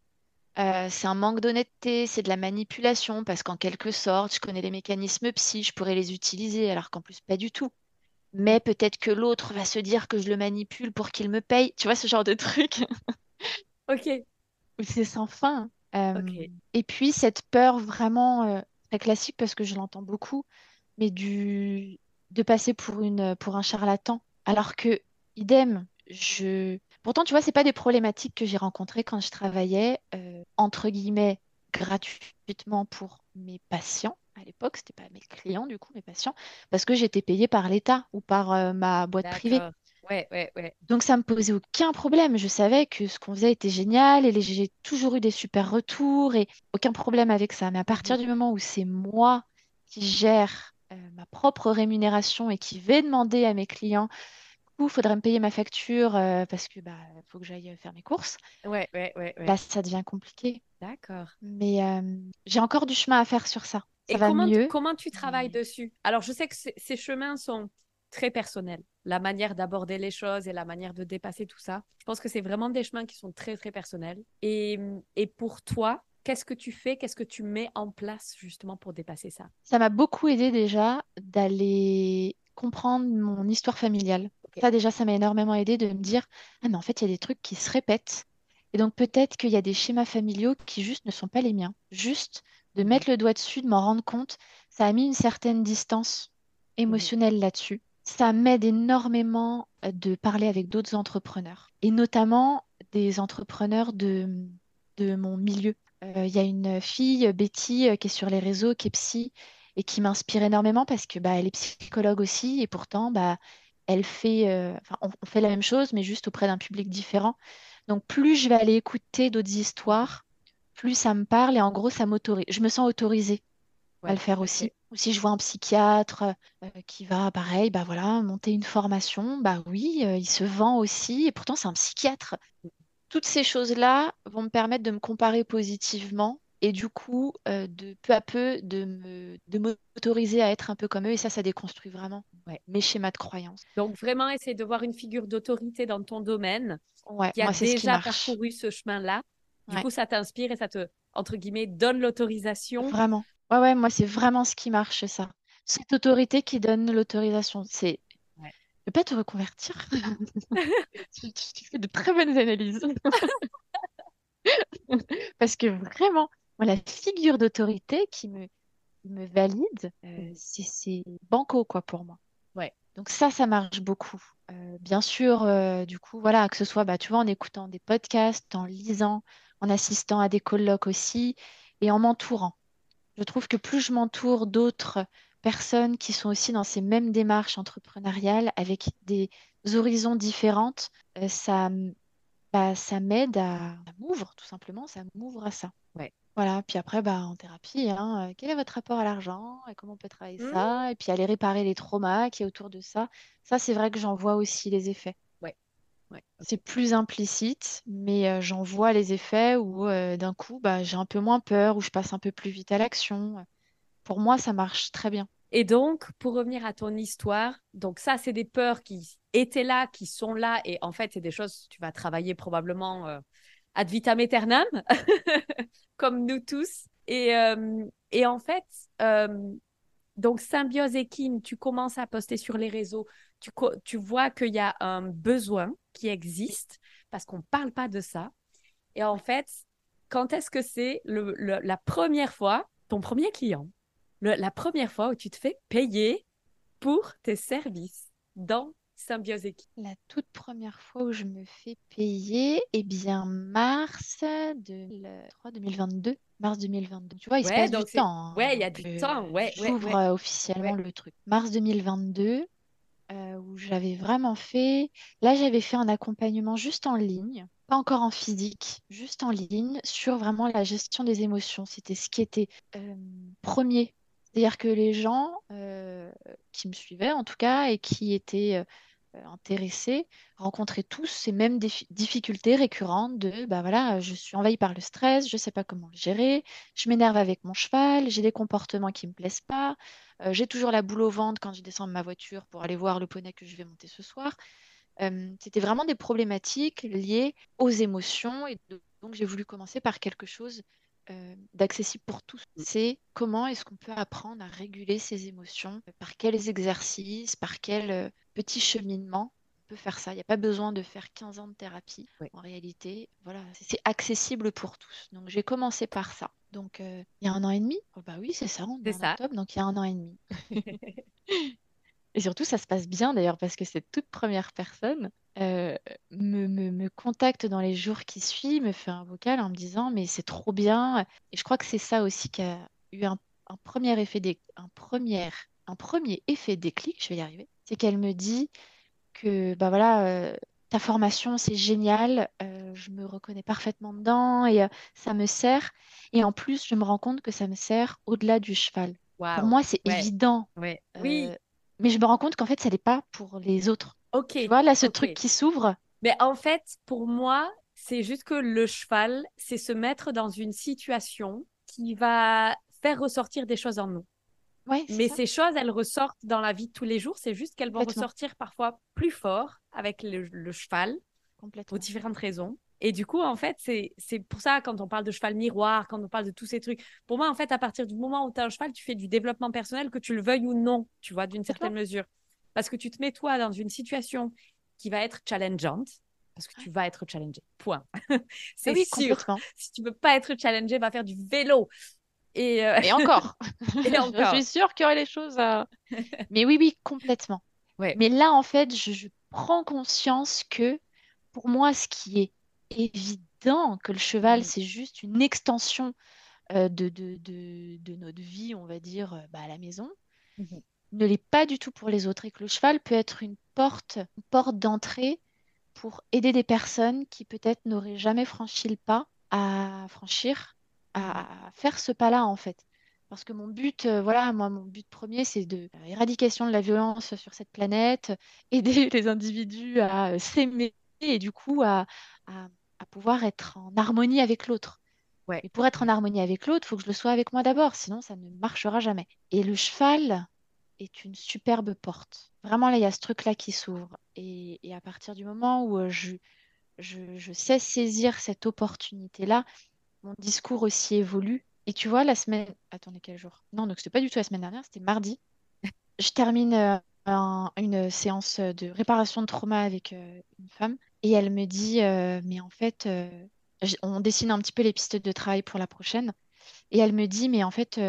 C: c'est un manque d'honnêteté, c'est de la manipulation, parce qu'en quelque sorte, je connais les mécanismes psy, je pourrais les utiliser, alors qu'en plus, pas du tout mais peut-être que l'autre va se dire que je le manipule pour qu'il me paye. Tu vois, ce genre de truc?
B: ok.
C: C'est sans fin. Euh, et puis, cette peur vraiment euh, très classique, parce que je l'entends beaucoup, mais du... de passer pour, une, pour un charlatan. Alors que, idem, je... Pourtant, tu vois, c'est pas des problématiques que j'ai rencontrées quand je travaillais, euh, entre guillemets, gratuitement pour mes patients à l'époque, c'était pas mes clients du coup, mes patients, parce que j'étais payée par l'État ou par euh, ma boîte privée.
B: Ouais, ouais, ouais.
C: Donc ça me posait aucun problème. Je savais que ce qu'on faisait était génial et j'ai toujours eu des super retours et aucun problème avec ça. Mais à partir mmh. du moment où c'est moi qui gère ma propre rémunération et qui vais demander à mes clients il faudrait me payer ma facture euh, parce que bah faut que j'aille faire mes courses.
B: Ouais, ouais, ouais, ouais.
C: Là, ça devient compliqué.
B: D'accord.
C: Mais j'ai encore du chemin à faire sur ça.
B: Et
C: comment,
B: tu, comment tu travailles dessus? Alors, je sais que ces chemins sont très personnels. La manière d'aborder les choses et la manière de dépasser tout ça. Je pense que c'est vraiment des chemins qui sont très, très personnels. Et, et pour toi, qu'est-ce que tu fais? Qu'est-ce que tu mets en place justement pour dépasser ça?
C: Ça m'a beaucoup aidé déjà d'aller comprendre mon histoire familiale. Ça, déjà, ça m'a énormément aidé de me dire Ah, mais en fait, il y a des trucs qui se répètent. Et donc, peut-être qu'il y a des schémas familiaux qui juste ne sont pas les miens. Juste de mettre le doigt dessus, de m'en rendre compte, ça a mis une certaine distance émotionnelle là-dessus. Ça m'aide énormément euh, de parler avec d'autres entrepreneurs et notamment des entrepreneurs de, de mon milieu. Euh, il y a une fille, Betty, euh, qui est sur les réseaux, qui est psy et qui m'inspire énormément parce que bah, elle est psychologue aussi et pourtant bah, elle fait, on, on, fait la même chose mais juste auprès d'un public différent. Donc plus je vais aller écouter d'autres histoires, plus ça me parle et en gros, ça m'autorise. Je me sens autorisée à le faire aussi. Ou si je vois un psychiatre euh, qui va, pareil, bah voilà, monter une formation, bah oui, euh, il se vend aussi, et pourtant c'est un psychiatre. Toutes ces choses-là vont me permettre de me comparer positivement et du coup, euh, de peu à peu, de m'autoriser à être un peu comme eux. Et ça, ça déconstruit vraiment mes schémas de croyance.
B: Donc vraiment, essayer de voir une figure d'autorité dans ton domaine qui a déjà parcouru ce chemin-là du coup, ça t'inspire et ça te, entre guillemets, donne l'autorisation.
C: Vraiment. Ouais, ouais, moi, c'est vraiment ce qui marche, ça. Cette autorité qui donne l'autorisation. C'est. Ne pas te reconvertir. tu, fais de très bonnes analyses. Parce que vraiment, la figure d'autorité qui me, me valide, euh, c'est banco, quoi, pour moi.
B: Ouais.
C: Donc ça, ça marche beaucoup. Euh, bien sûr, euh, du coup, voilà, que ce soit, bah, tu vois, en écoutant des podcasts, en lisant, en assistant à des colloques aussi et en m'entourant. Je trouve que plus je m'entoure d'autres personnes qui sont aussi dans ces mêmes démarches entrepreneuriales avec des horizons différentes, euh, ça, bah, ça m'aide à, m'ouvrir tout simplement, ça m'ouvre à ça.
B: Ouais.
C: Voilà, puis après, bah, en thérapie, hein, euh, quel est votre rapport à l'argent et comment on peut travailler mmh. ça, et puis aller réparer les traumas qui est autour de ça. Ça, c'est vrai que j'en vois aussi les effets.
B: Ouais.
C: C'est plus implicite, mais j'en vois les effets où d'un coup, bah, j'ai un peu moins peur, où je passe un peu plus vite à l'action. Pour moi, ça marche très bien.
B: Et donc, pour revenir à ton histoire, donc ça, c'est des peurs qui étaient là, qui sont là, et en fait, c'est des choses que tu vas travailler probablement ad vitam aeternam, comme nous tous. Et, et en fait, donc Symbiose et tu commences à poster sur les réseaux, tu, tu vois qu'il y a un besoin qui existe parce qu'on ne parle pas de ça. Et en fait, quand est-ce que c'est la première fois, ton premier client, la première fois où tu te fais payer pour tes services dans Symbiose
C: La toute première fois où je me fais payer, eh bien, mars de 2022. Mars 2022. Tu vois, il se passe du temps.
B: Hein, ouais, il y a du temps. Ouais,
C: J'ouvre euh, officiellement le truc. Mars 2022, euh, où j'avais vraiment fait. Là, j'avais fait un accompagnement juste en ligne, pas encore en physique, juste en ligne, sur vraiment la gestion des émotions. C'était ce qui était euh, premier. C'est-à-dire que les gens qui me suivaient, en tout cas, et qui étaient euh, intéressés rencontraient tous ces mêmes difficultés récurrentes de bah voilà, je suis envahie par le stress, je ne sais pas comment le gérer, je m'énerve avec mon cheval, j'ai des comportements qui ne me plaisent pas, euh, j'ai toujours la boule au ventre quand je descends de ma voiture pour aller voir le poney que je vais monter ce soir. Euh, c'était vraiment des problématiques liées aux émotions et donc j'ai voulu commencer par quelque chose d'accessible pour tous. Mmh. C'est comment est-ce qu'on peut apprendre à réguler ses émotions, par quels exercices, par quel petit cheminement on peut faire ça? Il n'y a pas besoin de faire 15 ans de thérapie. En réalité, voilà, c'est accessible pour tous. Donc j'ai commencé par ça. Donc il y a un an et demi? Oh, bah oui, c'est ça, on est en octobre, donc il y a un an et demi. et surtout, ça se passe bien d'ailleurs parce que cette toute première personne me, me, me, contacte dans les jours qui suivent, me fait un vocal en me disant mais c'est trop bien. Et je crois que c'est ça aussi qui a eu un, un premier effet des, un premier un premier effet déclic, je vais y arriver, c'est qu'elle me dit que bah voilà, euh, ta formation c'est génial, euh, je me reconnais parfaitement dedans et euh, ça me sert. Et en plus, je me rends compte que ça me sert au-delà du cheval. Pour moi, c'est évident.
B: oui.
C: Mais je me rends compte qu'en fait, ça n'est pas pour les autres.
B: Ok.
C: Tu vois, là, ce truc qui s'ouvre.
B: Mais en fait, pour moi, c'est juste que le cheval, c'est se mettre dans une situation qui va faire ressortir des choses en nous mais ces choses, elles ressortent dans la vie de tous les jours. C'est juste qu'elles vont ressortir parfois plus fort avec le, cheval, pour différentes raisons. Et du coup, en fait, c'est pour ça, quand on parle de cheval miroir, quand on parle de tous ces trucs, pour moi, en fait, à partir du moment où tu as un cheval, tu fais du développement personnel, que tu le veuilles ou non, tu vois, d'une certaine mesure. Parce que tu te mets, toi, dans une situation qui va être challengeante, parce que tu vas être challengé. Point. c'est oui, sûr. Si tu ne peux pas être challengé, va faire du vélo,
C: euh, et, encore. je suis sûre qu'il y aurait les choses à... Mais oui, oui, complètement. Mais là, en fait, je, prends conscience que pour moi, ce qui est évident, que le cheval, mm. c'est juste une extension euh, de, de, de, notre vie, on va dire, euh, bah, à la maison, mm-hmm. Ne l'est pas du tout pour les autres. Et que le cheval peut être une porte, une porte d'entrée pour aider des personnes qui peut-être n'auraient jamais franchi le pas à franchir à faire ce pas-là, en fait. Parce que mon but, euh, voilà, moi, mon but premier, c'est de euh, éradication de la violence sur cette planète, aider les individus à euh, s'aimer et du coup à, à, pouvoir être en harmonie avec l'autre. Ouais. Et pour être en harmonie avec l'autre, il faut que je le sois avec moi d'abord, sinon ça ne marchera jamais. Et le cheval est une superbe porte. Vraiment, là, il y a ce truc-là qui s'ouvre. Et, et, à partir du moment où je, je, je sais saisir cette opportunité-là, mon discours aussi évolue. Et tu vois, la semaine. Attendez, quel jour? Non, donc c'était pas du tout la semaine dernière, c'était mardi. Je termine euh, une séance de réparation de trauma avec euh, une femme et elle me dit euh, Mais en fait, on dessine un petit peu les pistes de travail pour la prochaine. Et elle me dit Mais en fait,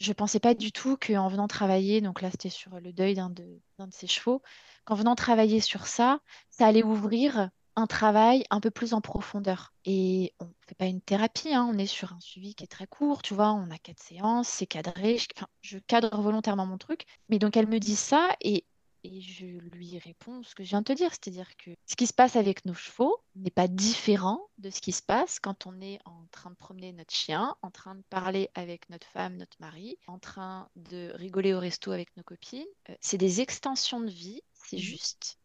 C: je pensais pas du tout qu'en venant travailler, donc là c'était sur le deuil d'un de, de ses chevaux, qu'en venant travailler sur ça, ça allait ouvrir un travail un peu plus en profondeur. Et on ne fait pas une thérapie, hein, on est sur un suivi qui est très court, tu vois, on a quatre séances, c'est cadré, je, je cadre volontairement mon truc. Mais donc elle me dit ça et, et je lui réponds ce que je viens de te dire, c'est-à-dire que ce qui se passe avec nos chevaux n'est pas différent de ce qui se passe quand on est en train de promener notre chien, en train de parler avec notre femme, notre mari, en train de rigoler au resto avec nos copines. Euh, c'est des extensions de vie, c'est mmh juste,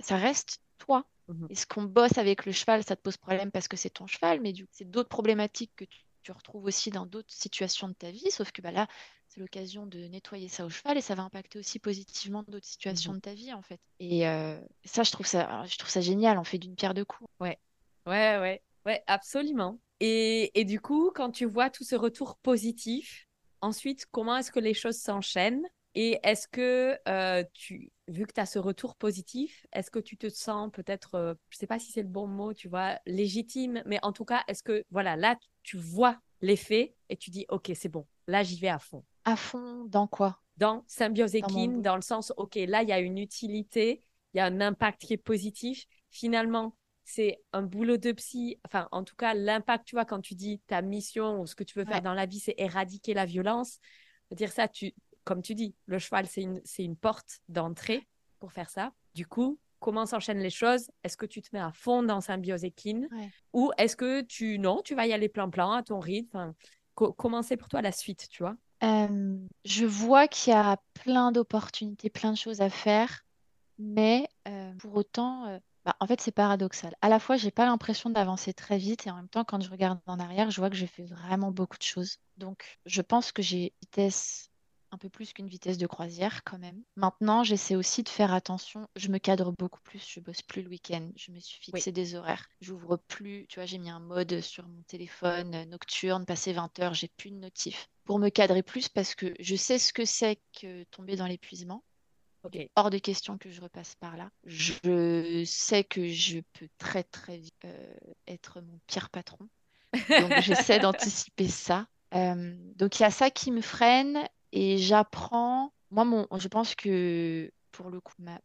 C: ça reste toi. Mmh Est-ce qu'on bosse avec le cheval, ça te pose problème parce que c'est ton cheval, mais du coup, c'est d'autres problématiques que tu, retrouves aussi dans d'autres situations de ta vie, sauf que bah, là, c'est l'occasion de nettoyer ça au cheval et ça va impacter aussi positivement d'autres situations mmh de ta vie, en fait. Et euh, ça, je trouve ça, je trouve ça génial, on fait d'une pierre deux coups.
B: Ouais, ouais, ouais, ouais, absolument. Et, et du coup, quand tu vois tout ce retour positif, ensuite, comment est-ce que les choses s'enchaînent? Et est-ce que euh, tu, vu que tu as ce retour positif, est-ce que tu te sens peut-être, euh, je ne sais pas si c'est le bon mot, tu vois, légitime, mais en tout cas, est-ce que, voilà, là, tu vois l'effet et tu dis, OK, c'est bon, là, j'y vais à fond?
C: À fond dans quoi?
B: Dans symbiose équine, dans, le sens, OK, là, il y a une utilité, il y a un impact qui est positif. Finalement, c'est un boulot de psy. Enfin, en tout cas, l'impact, tu vois, quand tu dis ta mission ou ce que tu veux faire dans la vie, c'est éradiquer la violence. Dire ça, tu, comme tu dis, le cheval, c'est une, une porte d'entrée pour faire ça. Du coup, comment s'enchaînent les choses? Est-ce que tu te mets à fond dans symbiose équine Ou est-ce que tu, non, tu vas y aller plan-plan à ton rythme? Comment c'est pour toi la suite, tu vois?
C: Je vois qu'il y a plein d'opportunités, plein de choses à faire, mais pour autant, bah, en fait, c'est paradoxal. À la fois, j'ai pas l'impression d'avancer très vite et en même temps, quand je regarde en arrière, je vois que j'ai fait vraiment beaucoup de choses. Donc, je pense que j'ai vitesse un peu plus qu'une vitesse de croisière quand même. Maintenant, j'essaie aussi de faire attention. Je me cadre beaucoup plus. Je bosse plus le week-end. Je me suis fixé des horaires. J'ouvre plus. Tu vois, j'ai mis un mode sur mon téléphone euh, nocturne. Passé 20 heures, j'ai plus de notif. Pour me cadrer plus parce que je sais ce que c'est que tomber dans l'épuisement. Hors de question que je repasse par là. Je sais que je peux très très vite euh, être mon pire patron. Donc j'essaie d'anticiper ça. Euh, donc il y a ça qui me freine et j'apprends, moi, mon, je pense que pour le coup, ma,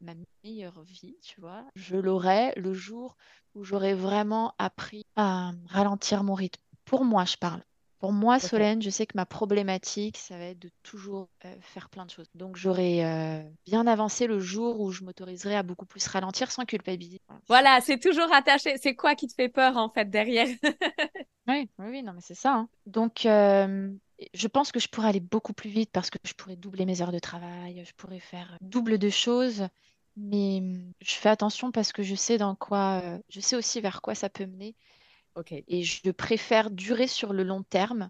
C: meilleure vie, tu vois, je l'aurai le jour où j'aurai vraiment appris à ralentir mon rythme. Pour moi, je parle. Pour moi, Solène, je sais que ma problématique, ça va être de toujours euh, faire plein de choses. Donc, j'aurai euh, bien avancé le jour où je m'autoriserai à beaucoup plus ralentir sans culpabiliser.
B: Voilà, c'est toujours attaché. C'est quoi qui te fait peur, en fait, derrière?
C: Oui, oui, non, mais c'est ça. Hein. Donc, euh, je pense que je pourrais aller beaucoup plus vite parce que je pourrais doubler mes heures de travail, je pourrais faire double de choses. Mais hum, je fais attention parce que je sais dans quoi, euh, je sais aussi vers quoi ça peut mener.
B: Ok.
C: Et je préfère durer sur le long terme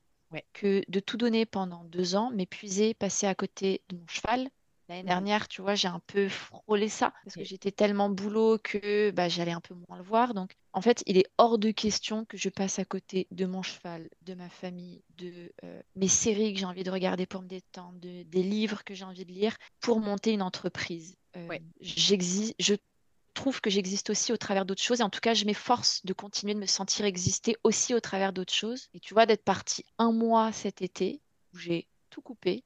C: que de tout donner pendant deux ans, m'épuiser, passer à côté de mon cheval, L'année dernière, tu vois, j'ai un peu frôlé ça parce que j'étais tellement boulot que bah, j'allais un peu moins le voir. Donc, en fait, il est hors de question que je passe à côté de mon cheval, de ma famille, de euh, mes séries que j'ai envie de regarder pour me détendre, de, des livres que j'ai envie de lire pour monter une entreprise. Euh, je trouve que j'existe aussi au travers d'autres choses. Et en tout cas, je m'efforce de continuer de me sentir exister aussi au travers d'autres choses. Et tu vois, d'être partie un mois cet été où j'ai tout coupé,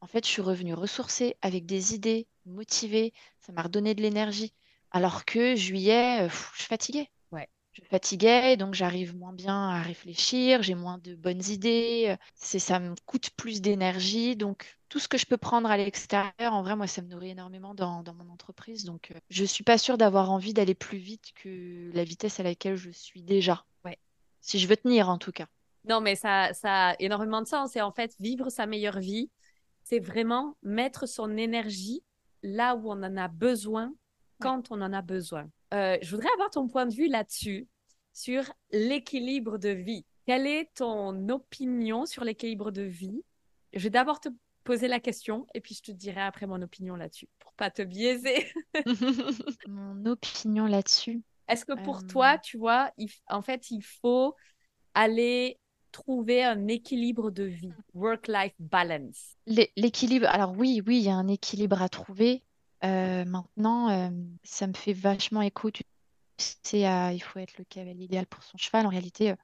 C: en fait, je suis revenue ressourcée avec des idées, motivée, ça m'a redonné de l'énergie. Alors que juillet, euh, je fatiguais.
B: Ouais.
C: Je fatiguais, donc j'arrive moins bien à réfléchir, j'ai moins de bonnes idées, euh, c'est ça me coûte plus d'énergie. Donc tout ce que je peux prendre à l'extérieur, en vrai, moi, ça me nourrit énormément dans, mon entreprise. Donc euh, je suis pas sûre d'avoir envie d'aller plus vite que la vitesse à laquelle je suis déjà.
B: Ouais.
C: Si je veux tenir, en tout cas.
B: Non, mais ça, ça a énormément de sens. Et en fait, vivre sa meilleure vie, c'est vraiment mettre son énergie là où on en a besoin, quand on en a besoin. Euh, je voudrais avoir ton point de vue là-dessus, sur l'équilibre de vie. Quelle est ton opinion sur l'équilibre de vie? Je vais d'abord te poser la question et puis je te dirai après mon opinion là-dessus, pour pas te biaiser.
C: mon opinion là-dessus.
B: Est-ce que pour toi, euh. tu vois, en fait, il faut aller trouver un équilibre de vie, work-life balance
C: L'équilibre, alors oui, oui, il y a un équilibre à trouver. Euh, maintenant, euh, ça me fait vachement écho. Tu sais, il faut être le cavalier idéal pour son cheval. En réalité, il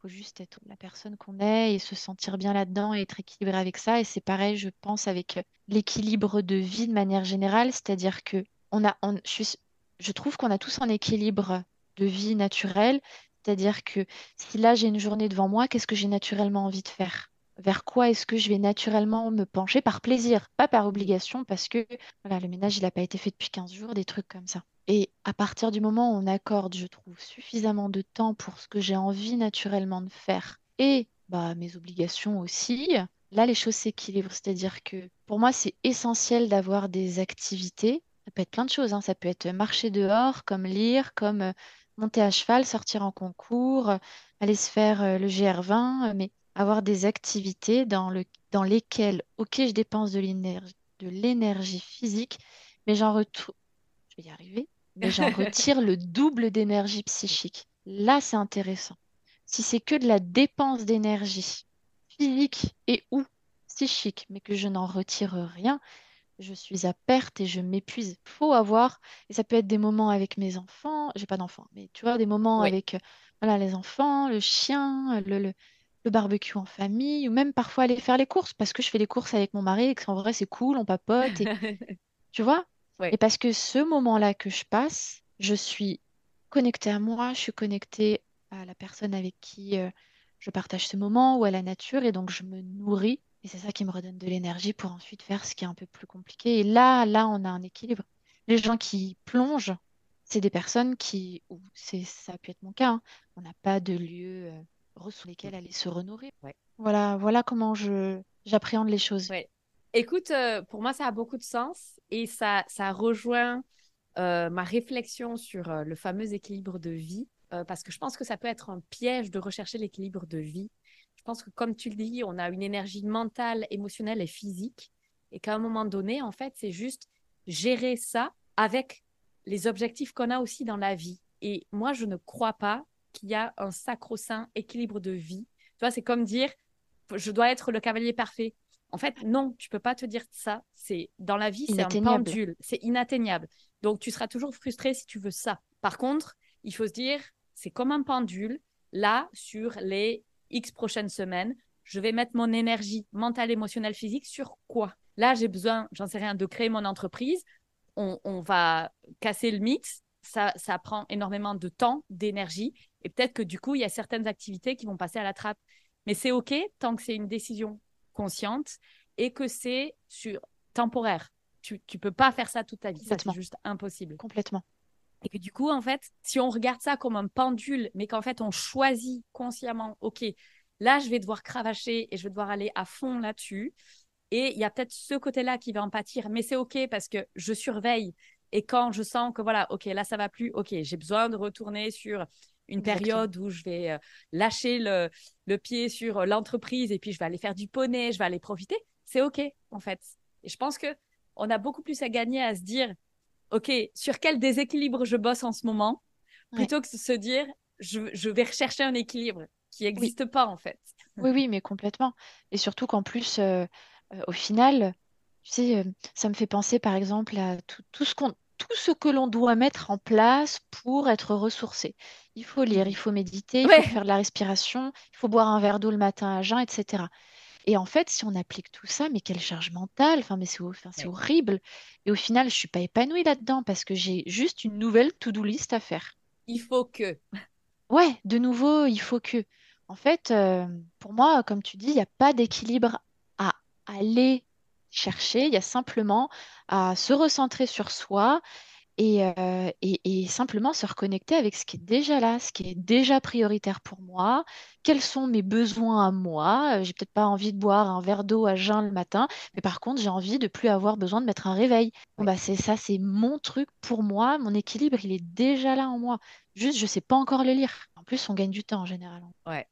C: faut juste être la personne qu'on est et se sentir bien là-dedans et être équilibré avec ça. Et c'est pareil, je pense, avec l'équilibre de vie de manière générale. C'est-à-dire que on a, je trouve qu'on a tous un équilibre de vie naturel c'est-à-dire que si là j'ai une journée devant moi, qu'est-ce que j'ai naturellement envie de faire? Vers quoi est-ce que je vais naturellement me pencher? Par plaisir, pas par obligation, parce que voilà, le ménage il n'a pas été fait depuis 15 jours, des trucs comme ça. Et à partir du moment où on accorde, je trouve, suffisamment de temps pour ce que j'ai envie naturellement de faire et bah, mes obligations aussi, là les choses s'équilibrent. C'est-à-dire que pour moi c'est essentiel d'avoir des activités Ça peut être plein de choses, hein. Ça peut être marcher dehors, comme lire, comme euh, monter à cheval, sortir en concours, euh, aller se faire euh, le GR20, mais avoir des activités dans le, dans lesquelles, ok, je dépense de l'énergie, de l'énergie physique, mais j'en je vais y arriver, mais j'en retire le double d'énergie psychique. Là, c'est intéressant. Si c'est que de la dépense d'énergie physique et ou psychique, mais que je n'en retire rien, je suis à perte et je m'épuise. Faut avoir, et ça peut être des moments avec mes enfants, j'ai pas d'enfants, mais tu vois, des moments
B: Oui.
C: avec euh, voilà, les enfants, le chien, le, le, le barbecue en famille, ou même parfois aller faire les courses, parce que je fais les courses avec mon mari et qu'en vrai c'est cool, on papote, et tu vois? Et parce que ce moment-là que je passe, je suis connectée à moi, je suis connectée à la personne avec qui euh, je partage ce moment ou à la nature, et donc je me nourris. Et c'est ça qui me redonne de l'énergie pour ensuite faire ce qui est un peu plus compliqué. Et là, là, on a un équilibre. Les gens qui plongent, c'est des personnes qui, ou c'est, ça a pu être mon cas, hein, on n'a pas de lieu euh, sur lesquels aller se renourrir.
B: Ouais.
C: Voilà, voilà comment je, j'appréhende les choses.
B: Ouais. Écoute, euh, pour moi, ça a beaucoup de sens et ça, ça rejoint euh, ma réflexion sur euh, le fameux équilibre de vie, parce que je pense que ça peut être un piège de rechercher l'équilibre de vie. Je pense que, comme tu le dis, on a une énergie mentale, émotionnelle et physique, et qu'à un moment donné, en fait, c'est juste gérer ça avec les objectifs qu'on a aussi dans la vie. Et moi, je ne crois pas qu'il y a un sacro-saint équilibre de vie. Tu vois, c'est comme dire, je dois être le cavalier parfait. En fait, non, tu peux pas te dire ça. C'est dans la vie, c'est un pendule, c'est inatteignable. Donc, tu seras toujours frustré si tu veux ça. Par contre, il faut se dire, c'est comme un pendule. Là, sur les X prochaines semaines, je vais mettre mon énergie mentale, émotionnelle, physique sur quoi? Là, j'ai besoin, j'en sais rien, de créer mon entreprise. On, on va casser le mythe. Ça, ça prend énormément de temps, d'énergie. Et peut-être que du coup, il y a certaines activités qui vont passer à la trappe. Mais c'est OK tant que c'est une décision consciente et que c'est sur temporaire. Tu ne peux pas faire ça toute ta vie. C'est juste impossible.
C: Complètement.
B: Et que du coup, en fait, si on regarde ça comme un pendule, mais qu'en fait, on choisit consciemment, OK, là, je vais devoir cravacher et je vais devoir aller à fond là-dessus. Et il y a peut-être ce côté-là qui va en pâtir, mais c'est OK parce que je surveille. Et quand je sens que, voilà, OK, là, ça va plus, OK, j'ai besoin de retourner sur une
C: Exactement.
B: période où je vais euh, lâcher le, le pied sur euh, l'entreprise et puis je vais aller faire du poney, je vais aller profiter, c'est OK, en fait. Et je pense que on a beaucoup plus à gagner à se dire, OK, sur quel déséquilibre je bosse en ce moment,
C: Ouais.
B: plutôt que de se dire, je, je vais rechercher un équilibre qui n'existe pas, en fait.
C: Oui, oui, mais complètement. Et surtout qu'en plus, euh, euh, au final, tu sais, euh, ça me fait penser par exemple à tout, tout ce qu'on, tout ce que l'on doit mettre en place pour être ressourcé. Il faut lire, il faut méditer, il
B: Ouais.
C: faut faire de la respiration, il faut boire un verre d'eau le matin à jeun, etc. Et en fait, si on applique tout ça, mais quelle charge mentale, enfin, mais c'est hor- enfin, c'est
B: Ouais.
C: horrible. Et au final, je suis pas épanouie là-dedans parce que j'ai juste une nouvelle to-do list à faire.
B: Il faut que.
C: Ouais, de nouveau, il faut que. En fait, euh, pour moi, comme tu dis, il n'y a pas d'équilibre à aller chercher. Il y a simplement à se recentrer sur soi et, euh, et, et simplement se reconnecter avec ce qui est déjà là, ce qui est déjà prioritaire pour moi. Quels sont mes besoins à moi? Euh, J'ai peut-être pas envie de boire un verre d'eau à jeun le matin, mais par contre, j'ai envie de plus avoir besoin de mettre un réveil. Bon, bah, c'est ça, c'est mon truc pour moi. Mon équilibre, il est déjà là en moi. Juste, je sais pas encore le lire. En plus, on gagne du temps en général.
B: Ouais.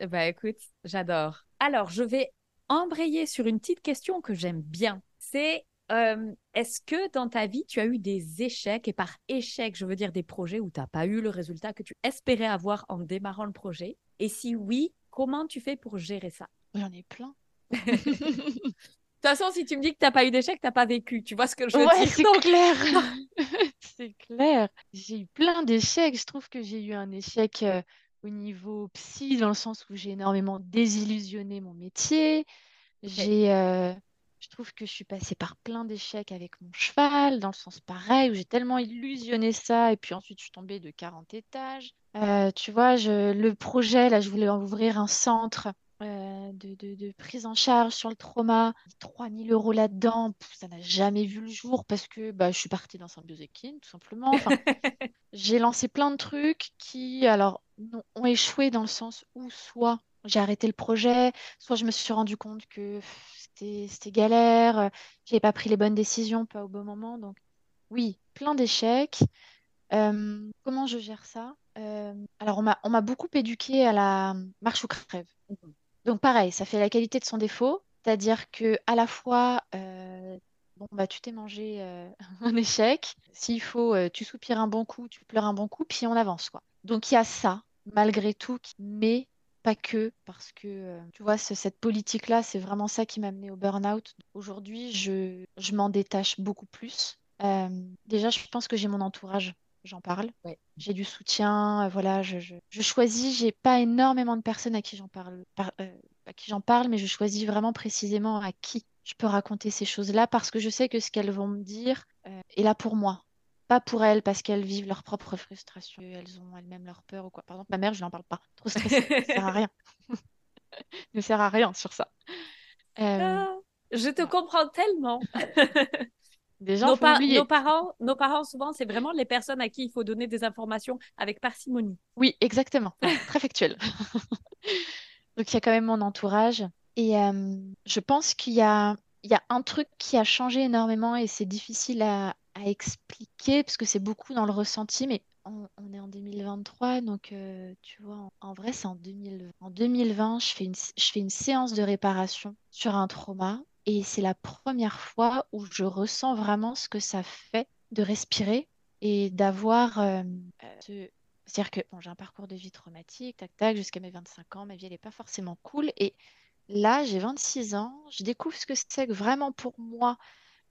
B: Bah écoute, j'adore. Alors, je vais embrayer sur une petite question que j'aime bien. C'est euh, est-ce que dans ta vie, tu as eu des échecs? Et par échec, je veux dire des projets où tu n'as pas eu le résultat que tu espérais avoir en démarrant le projet? Et si oui, comment tu fais pour gérer ça?
C: J'en ai plein.
B: De toute façon, si tu me dis que tu n'as pas eu d'échec, tu n'as pas vécu. Tu vois ce que je veux
C: Ouais,
B: dire
C: c'est clair. C'est clair. J'ai eu plein d'échecs. Je trouve que j'ai eu un échec euh, au niveau psy, dans le sens où j'ai énormément désillusionné mon métier. J'ai, euh, je trouve que je suis passée par plein d'échecs avec mon cheval, dans le sens pareil, où j'ai tellement illusionné ça, et puis ensuite je suis tombée de 40 étages. Euh, tu vois, je, le projet, là, je voulais ouvrir un centre euh, de, de- de prise en charge sur le trauma. 3000 euros là-dedans, ça n'a jamais vu le jour parce que bah, je suis partie dans Symbiose Equine, tout simplement. Enfin, j'ai lancé plein de trucs qui, alors, ont échoué dans le sens où soit j'ai arrêté le projet, soit je me suis rendu compte que c'était galère, euh, j'avais pas pris les bonnes décisions, pas au bon moment. Donc oui, plein d'échecs. Euh, comment je gère ça? Euh, alors, on m'a, beaucoup éduqué à la marche ou crève. Donc, pareil, ça fait la qualité de son défaut. C'est-à-dire que à la fois, euh, bon, bah, tu t'es mangé un échec. S'il faut, tu soupires un bon coup, tu pleures un bon coup, puis on avance, quoi. Donc, il y a ça, malgré tout, qui- mais pas que, parce que, euh, tu vois, ce- cette politique-là, c'est vraiment ça qui m'a amené au burn-out. Aujourd'hui, je, je m'en détache beaucoup plus. Euh, déjà, je pense que j'ai mon entourage, j'en parle.
B: Ouais.
C: J'ai du soutien, euh, voilà, je, je, je choisis, j'ai pas énormément de personnes à qui j'en parle, par- euh, à qui j'en parle, mais je choisis vraiment précisément à qui je peux raconter ces choses-là parce que je sais que ce qu'elles vont me dire euh, est là pour moi. Pas pour elles parce qu'elles vivent leur propre frustration, elles ont elles-mêmes leur peur ou quoi. Par exemple, ma mère, je n'en parle pas. Trop stressée, ça sert à rien. ne sert à rien sur ça. Euh,
B: Ah, je te comprends tellement.
C: Déjà,
B: Nos, parents, nos parents, souvent, c'est vraiment les personnes à qui il faut donner des informations avec parcimonie.
C: Oui, exactement. Très factuel. Donc, il y a quand même mon entourage. Et euh, je pense qu'il y a, il y a un truc qui a changé énormément et c'est difficile à, à expliquer parce que c'est beaucoup dans le ressenti, mais on, est en 2023, donc euh, tu vois, en, vrai, c'est en 2020. En 2020, je fais une, je fais une séance de réparation sur un trauma et c'est la première fois où je ressens vraiment ce que ça fait de respirer et d'avoir euh, euh, ce- c'est-à-dire que bon, j'ai un parcours de vie traumatique, tac, tac, jusqu'à mes 25 ans, ma vie, elle n'est pas forcément cool. Et là, j'ai 26 ans, je découvre ce que c'est que vraiment pour moi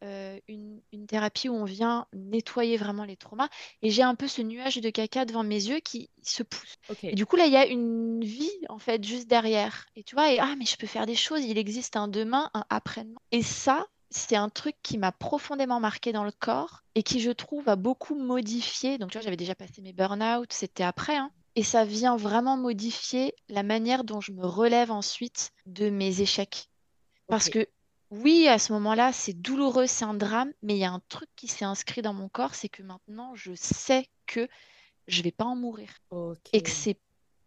C: euh, une, une thérapie où on vient nettoyer vraiment les traumas. Et j'ai un peu ce nuage de caca devant mes yeux qui se pousse. Et du coup, là, il y a une vie, en fait, juste derrière. Et tu vois, et, ah, mais je peux faire des choses, il existe un demain, un après-demain. Et ça, c'est un truc qui m'a profondément marqué dans le corps et qui, je trouve, a beaucoup modifié. Donc, tu vois, j'avais déjà passé mes burn-out, c'était après, hein. Et ça vient vraiment modifier la manière dont je me relève ensuite de mes échecs. Parce que oui, à ce moment-là, c'est douloureux, c'est un drame, mais il y a un truc qui s'est inscrit dans mon corps, c'est que maintenant, je sais que je vais pas en mourir et que c'est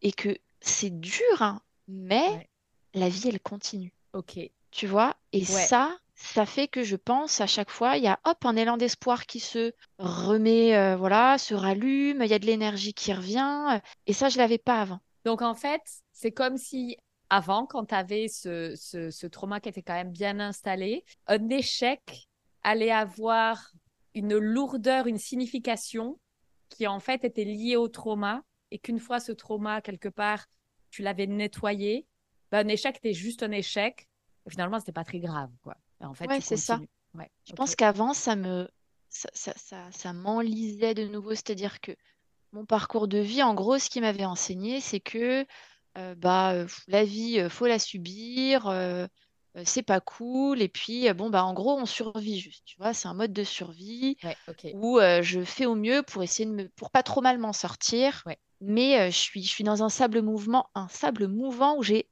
C: et que c'est dur, hein, mais
B: Ouais.
C: la vie, elle continue,
B: Ok.
C: tu vois? Et
B: Ouais.
C: ça, ça fait que je pense à chaque fois, il y a hop un élan d'espoir qui se remet, euh, voilà, se rallume, il y a de l'énergie qui revient, euh, et ça, je l'avais pas avant.
B: Donc, en fait, c'est comme si avant, quand tu avais ce, ce, ce trauma qui était quand même bien installé, un échec allait avoir une lourdeur, une signification qui en fait était liée au trauma et qu'une fois ce trauma, quelque part, tu l'avais nettoyé, ben, un échec était juste un échec. Et finalement, c'était pas très grave, quoi. Et en fait,
C: Ouais, c'est ça.
B: Ouais,
C: Je pense qu'avant, ça me, ça, ça, ça, ça m'enlisait de nouveau, c'est-à-dire que mon parcours de vie, en gros, ce qui m'avait enseigné, c'est que euh, bah, euh, la vie, euh, faut la subir, euh, c'est pas cool, et puis, bon, bah, en gros, on survit juste, tu vois, c'est un mode de survie
B: Ouais,
C: où euh, je fais au mieux pour essayer de me, pour pas trop mal m'en sortir,
B: Ouais.
C: mais je suis, je suis dans un sable mouvement, un sable mouvant où j'ai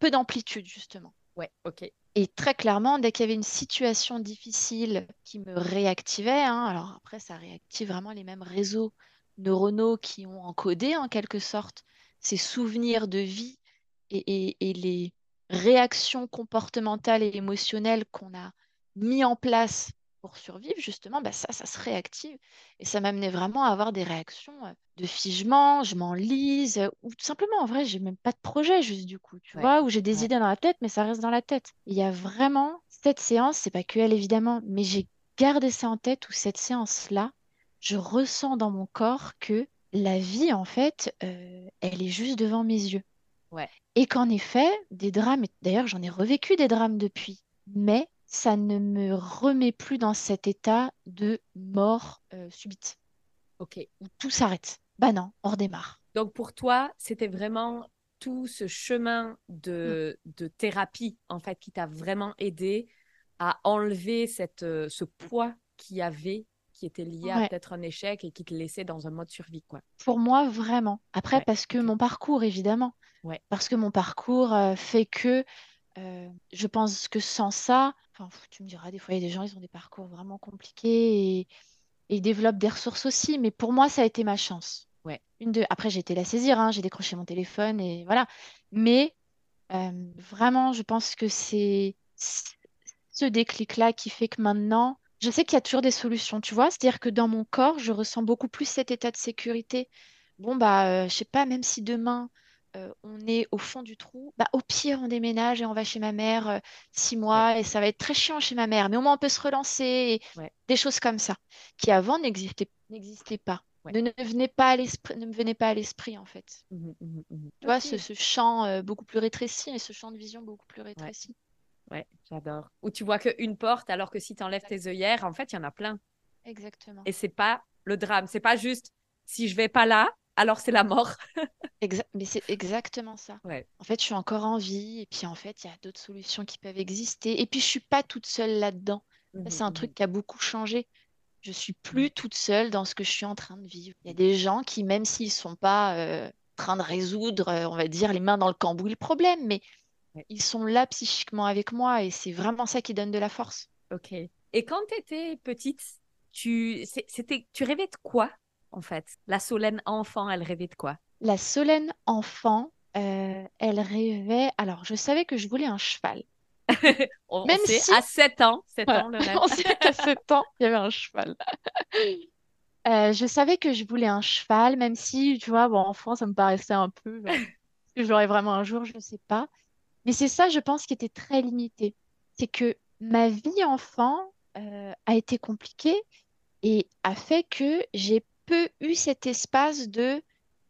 C: peu d'amplitude, justement.
B: Ouais, ok.
C: Et très clairement, dès qu'il y avait une situation difficile qui me réactivait, hein, alors après, ça réactive vraiment les mêmes réseaux neuronaux qui ont encodé en quelque sorte ces souvenirs de vie et, et- et les réactions comportementales et émotionnelles qu'on a mis en place pour survivre, justement, bah ça, ça se réactive. Et ça m'amenait vraiment à avoir des réactions euh, de figement, je m'enlise, euh, ou tout simplement, en vrai, j'ai même pas de projet, juste du coup, tu
B: Ouais,
C: vois, où j'ai des
B: ouais.
C: idées dans la tête, mais ça reste dans la tête. Il y a vraiment cette séance, c'est pas que elle, évidemment, mais j'ai gardé ça en tête, où cette séance-là, je ressens dans mon corps que la vie, en fait, euh, elle est juste devant mes yeux.
B: Ouais.
C: Et qu'en effet, des drames, d'ailleurs j'en ai revécu des drames depuis, mais ça ne me remet plus dans cet état de mort euh, subite,
B: Ok.
C: où tout s'arrête. Bah non, on redémarre.
B: Donc pour toi, c'était vraiment tout ce chemin de, de thérapie, en fait, qui t'a vraiment aidé à enlever cette, euh, ce poids qu'il y avait, qui était lié à peut-être un échec et qui te laissait dans un mode survie, quoi.
C: Pour moi, vraiment. Après,
B: Ouais,
C: parce que mon parcours, évidemment.
B: Ouais.
C: Parce que mon parcours euh, fait que euh, je pense que sans ça, tu me diras, des fois, il y a des gens, ils ont des parcours vraiment compliqués et, et ils développent des ressources aussi. Mais pour moi, ça a été ma chance.
B: Ouais.
C: Une de... Après, j'ai été la saisir, hein, j'ai décroché mon téléphone et voilà. Mais euh, vraiment, je pense que c'est ce déclic-là qui fait que maintenant, je sais qu'il y a toujours des solutions, tu vois? C'est-à-dire que dans mon corps, je ressens beaucoup plus cet état de sécurité. Bon, bah, euh, je sais pas, même si demain euh, on est au fond du trou, bah, au pire, on déménage et on va chez ma mère euh, six mois et ça va être très chiant chez ma mère, mais au moins on peut se relancer, et
B: ouais,
C: des choses comme ça, qui avant n'existaient pas.
B: ouais.
C: Ne, ne pas à l'esprit, ne me venaient pas à l'esprit, en fait.
B: Mhm, mhm, mhm.
C: Tu vois, ce, champ euh, beaucoup plus rétréci et ce champ de vision beaucoup plus rétréci.
B: ouais, j'adore. Ou tu vois qu'une porte, alors que si tu enlèves tes œillères, en fait, il y en a plein.
C: Exactement.
B: Et c'est pas le drame. C'est pas juste si je vais pas là, alors c'est la mort.
C: Exa- mais c'est exactement ça.
B: Ouais.
C: En fait, je suis encore en vie et puis en fait, il y a d'autres solutions qui peuvent exister. Et puis, je suis pas toute seule là-dedans.
B: Mhm,
C: c'est un
B: mhm,
C: truc qui a beaucoup changé. Je suis plus toute seule dans ce que je suis en train de vivre. Il y a des gens qui, même s'ils sont pas euh, en train de résoudre, euh, on va dire, les mains dans le cambouis, le problème, mais
B: Ouais,
C: ils sont là psychiquement avec moi et c'est vraiment ça qui donne de la force.
B: ok. Et quand tu étais petite, tu c'était tu rêvais de quoi en fait? La Solène enfant, elle rêvait de quoi?
C: La Solène enfant, euh, elle rêvait. Alors, je savais que je voulais un cheval.
B: On, on
C: Même
B: sait,
C: si,
B: à 7 ans, 7
C: voilà,
B: ans le rêve.
C: on sait qu'à 7 ans, il y avait un cheval. Euh, je savais que je voulais un cheval, même si, tu vois, bon, enfant, ça me paraissait un peu. genre, Est-ce que j'aurais vraiment un jour, je ne sais pas. Mais c'est ça, je pense, qui était très limité. C'est que ma vie enfant euh, a été compliquée et a fait que j'ai peu eu cet espace de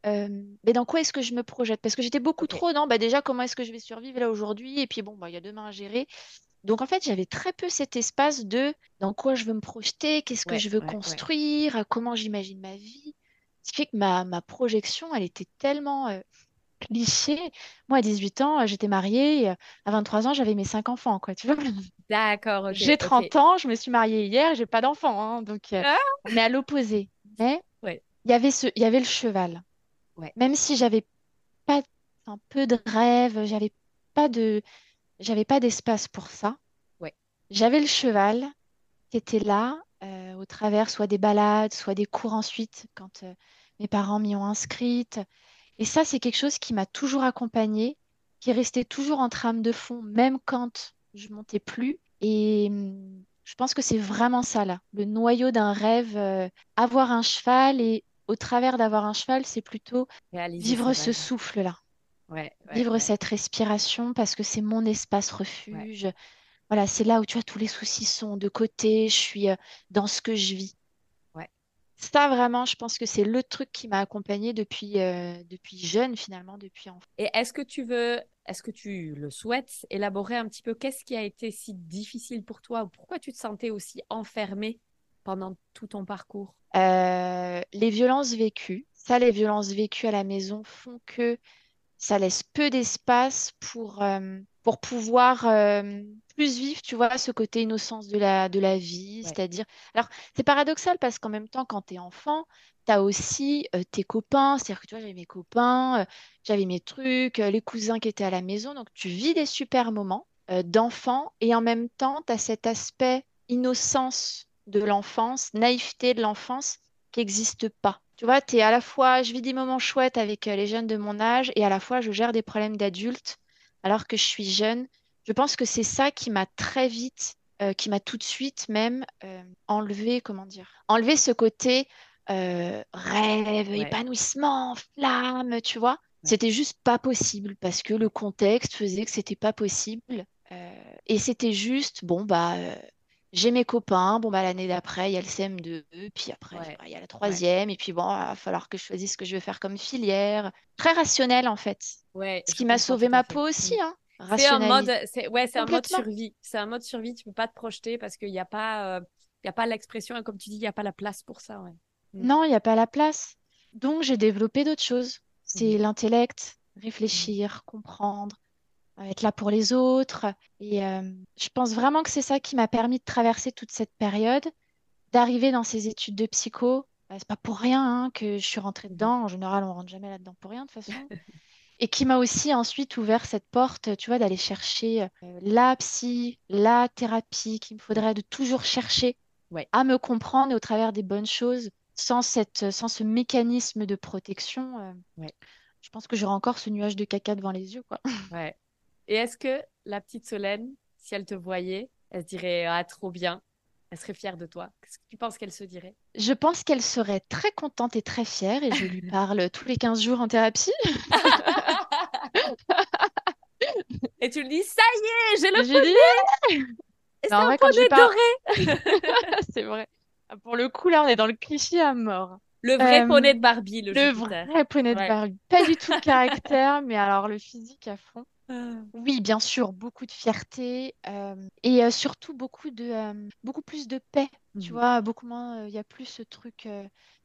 C: euh, mais dans quoi est-ce que je me projette? Parce que j'étais beaucoup trop dans bah déjà comment est-ce que je vais survivre là aujourd'hui? Et puis bon bah il y a demain à gérer. Donc en fait j'avais très peu cet espace de dans quoi je veux me projeter, qu'est-ce que
B: ouais,
C: je veux
B: ouais, ouais.
C: construire, comment j'imagine ma vie. Ce qui fait que ma, ma projection elle était tellement euh, cliché. Moi à 18 ans euh, j'étais mariée, euh, à 23 ans j'avais mes cinq enfants quoi, tu vois.
B: D'accord,
C: J'ai
B: ok.
C: 30 ans, je me suis mariée hier, j'ai pas d'enfants hein, donc euh,
B: Ah,
C: on est à l'opposé. Mais
B: ouais,
C: il y avait ce, il y avait le cheval.
B: ouais,
C: Même si j'avais pas un peu de rêve, j'avais pas de, j'avais pas d'espace pour ça.
B: ouais,
C: J'avais le cheval qui était là euh, au travers soit des balades, soit des cours ensuite quand euh, mes parents m'y ont inscrite. Et ça, c'est quelque chose qui m'a toujours accompagnée, qui restait toujours en trame de fond, même quand je montais plus. Et hum, je pense que c'est vraiment ça là, le noyau d'un rêve, euh, avoir un cheval et au travers d'avoir un cheval, c'est plutôt
B: réaliser
C: vivre ce souffle-là.
B: Ouais, ouais,
C: Vivre
B: ouais,
C: cette respiration parce que c'est mon espace refuge. Voilà, c'est là où tu vois tous les soucis sont de côté, je suis euh, dans ce que je vis. Ça vraiment, je pense que c'est le truc qui m'a accompagnée depuis, euh, depuis jeune finalement, depuis enfant.
B: Et est-ce que tu veux, est-ce que tu le souhaites élaborer un petit peu qu'est-ce qui a été si difficile pour toi ou pourquoi tu te sentais aussi enfermée pendant tout ton parcours?
C: Euh, les violences vécues, ça, les violences vécues à la maison font que ça laisse peu d'espace pour, euh, pour pouvoir euh, plus vivre, tu vois, ce côté innocence de la, de la vie.
B: Ouais,
C: C'est-à-dire, alors, c'est paradoxal parce qu'en même temps, quand tu es enfant, tu as aussi euh, tes copains. C'est-à-dire que tu vois, j'avais mes copains, euh, j'avais mes trucs, les cousins qui étaient à la maison. Donc, tu vis des super moments d'enfant et en même temps, tu as cet aspect innocence de l'enfance, naïveté de l'enfance qui n'existe pas. Tu vois, t'es à la fois, je vis des moments chouettes avec les jeunes de mon âge et à la fois je gère des problèmes d'adultes alors que je suis jeune. Je pense que c'est ça qui m'a très vite, euh, qui m'a tout de suite même euh, enlevé, comment dire, enlevé ce côté euh, rêve,
B: ouais,
C: épanouissement, flamme, tu vois.
B: ouais,
C: C'était juste pas possible parce que le contexte faisait que c'était pas possible. Et c'était juste, bon, bah, j'ai mes copains, bon, bah, l'année d'après, il y a le CM2, puis après,
B: ouais,
C: il y a la
B: ouais,
C: troisième, et puis bon, il va falloir que je choisisse ce que je veux faire comme filière. Très rationnel, en fait.
B: ouais,
C: Ce qui m'a sauvé ma peau aussi, hein.
B: C'est un mode, c'est ouais, c'est un mode survie. C'est un mode survie. Tu peux pas te projeter parce qu'il n'y a pas, euh, il y a pas l'expression et comme tu dis, il n'y a pas la place pour ça. Ouais. Mm.
C: Non, il n'y a pas la place. Donc, j'ai développé d'autres choses.
B: Mhm,
C: C'est l'intellect, réfléchir, comprendre, être là pour les autres. Et euh, je pense vraiment que c'est ça qui m'a permis de traverser toute cette période, d'arriver dans ces études de psycho. Bah, c'est pas pour rien hein, que je suis rentrée
B: Mhm.
C: dedans. En général, on rentre jamais là-dedans pour rien de toute façon. Et qui m'a aussi ensuite ouvert cette porte, tu vois, d'aller chercher euh, la psy, la thérapie qu'il me faudrait de toujours chercher
B: ouais,
C: à me comprendre et au travers des bonnes choses, sans cette, sans ce mécanisme de protection. euh,
B: ouais,
C: je pense que j'aurai encore ce nuage de caca devant les yeux, quoi.
B: ouais. Et est-ce que la petite Solène, si elle te voyait, elle se dirait, ah, trop bien. Elle serait fière de toi. Qu'est-ce que tu penses qu'elle se dirait?
C: Je pense qu'elle serait très contente et très fière et je lui parle tous les 15 jours en thérapie.
B: et tu lui dis, ça y est, j'ai le poney Et c'est un poney doré
C: c'est vrai. Ah, Pour le coup, là, on est dans le cliché à mort.
B: Le vrai
C: Euh,
B: poney de Barbie, le,
C: Le vrai poney de
B: Ouais.
C: Barbie. Pas du tout le caractère, mais alors le physique à fond.
B: Ah.
C: Oui, bien sûr, beaucoup de fierté euh, et euh, surtout beaucoup de euh, beaucoup plus de paix. Tu
B: Mhm.
C: vois, beaucoup moins. Il y a plus ce truc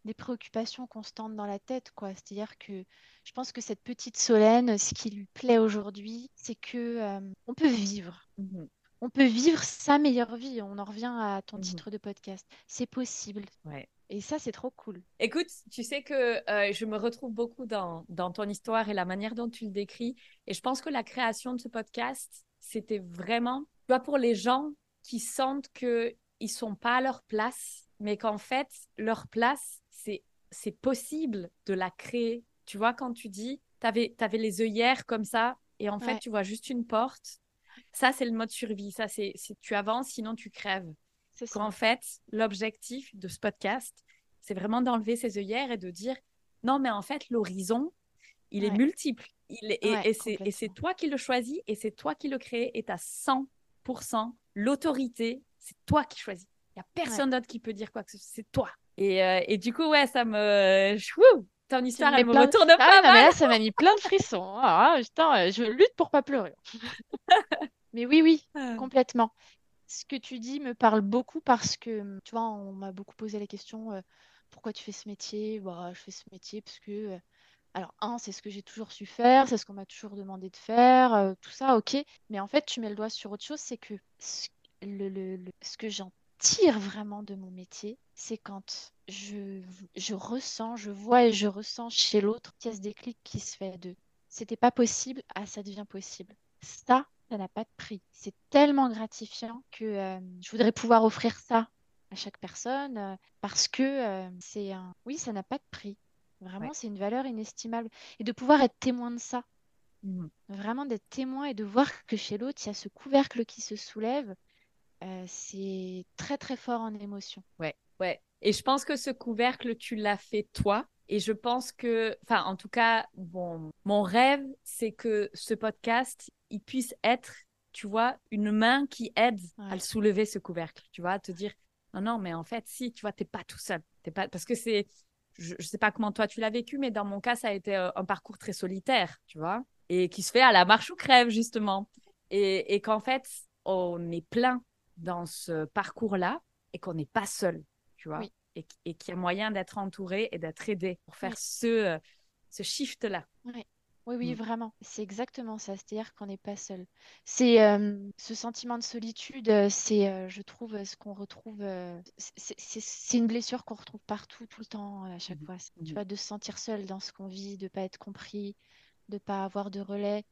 C: des préoccupations constantes dans la tête, quoi. C'est-à-dire que je pense que cette petite Solène, ce qui lui plaît aujourd'hui, c'est que on peut vivre.
B: Mhm.
C: On peut vivre sa meilleure vie. On en revient à ton
B: Mhm.
C: titre de podcast. C'est possible.
B: Ouais.
C: Et ça, c'est trop cool.
B: Écoute, tu sais que euh, je me retrouve beaucoup dans, dans ton histoire et la manière dont tu le décris. Et je pense que la création de ce podcast, c'était vraiment, tu vois, pour les gens qui sentent qu'ils ne sont pas à leur place, mais qu'en fait, leur place, c'est, c'est possible de la créer. Tu vois, quand tu dis, tu avais, les œillères comme ça, et en fait, tu vois juste une porte. Ça, c'est le mode survie. Ça, c'est, c'est tu avances, sinon tu crèves. Qu'en fait, l'objectif de ce podcast, c'est vraiment d'enlever ses œillères et de dire non, mais en fait, l'horizon, il est multiple. Il est, et,
C: Ouais,
B: et c'est, et c'est
C: complètement.
B: toi qui le choisis et c'est toi qui le crée et tu as 100% l'autorité. C'est toi qui choisis. Il n'y a personne d'autre qui peut dire quoi que ce soit. C'est toi. Et, euh, et du coup, ouais, ça me. Wouh ton histoire, elle me
C: de-
B: retourne
C: Ah
B: pas
C: non, mais là, ça m'a mis plein de frissons. Ah, putain, euh, je lutte pour pas pleurer. Mais oui, oui,
B: Ah.
C: complètement. Ce que tu dis me parle beaucoup parce que, tu vois, on m'a beaucoup posé la question, pourquoi tu fais ce métier? Bah, je fais ce métier parce que, alors, un, c'est ce que j'ai toujours su faire, c'est ce qu'on m'a toujours demandé de faire, tout ça, ok. Mais en fait, tu mets le doigt sur autre chose, c'est que ce, que j'en tire vraiment de mon métier, c'est quand je, je ressens, je vois et je ressens chez l'autre qu'il y a ce déclic qui se fait de c'était pas possible, ah, ça devient possible. Ça, ça n'a pas de prix. C'est tellement gratifiant que euh, je voudrais pouvoir offrir ça à chaque personne euh, parce que euh, c'est un... Oui, ça n'a pas de prix. Vraiment,
B: Ouais.
C: c'est une valeur inestimable. Et de pouvoir être témoin de ça,
B: Mhm.
C: vraiment d'être témoin et de voir que chez l'autre, il y a ce couvercle qui se soulève, c'est très très fort en émotion.
B: Ouais, ouais. Et je pense que ce couvercle, tu l'as fait toi. Et je pense que, enfin, en tout cas, bon, mon rêve, c'est que ce podcast, il puisse être, tu vois, une main qui aide à le soulever, ce couvercle. Tu vois, à te dire, non, non, mais en fait, si, tu vois, t'es pas tout seul. T'es pas... Parce que c'est, je, je sais pas comment toi tu l'as vécu, mais dans mon cas, ça a été euh, un parcours très solitaire, tu vois, et qui se fait à la marche ou crève, justement. Et, et qu'en fait, on est plein dans ce parcours-là et qu'on n'est pas seul, tu vois,
C: Oui.
B: et, qu- et qu'il y a moyen d'être entouré et d'être aidé pour faire
C: Oui.
B: ce, euh, ce shift-là.
C: Oui, oui,
B: Mm.
C: vraiment. C'est exactement ça. C'est-à-dire qu'on n'est pas seul. C'est euh, ce sentiment de solitude, euh, c'est, euh, je trouve, ce qu'on retrouve. c'est c'est- c'est une blessure qu'on retrouve partout, tout le temps, à chaque
B: Mhm.
C: fois. C'est- Tu
B: Mhm.
C: vois, de se sentir seul dans ce qu'on vit, de pas être compris, de pas avoir de relais.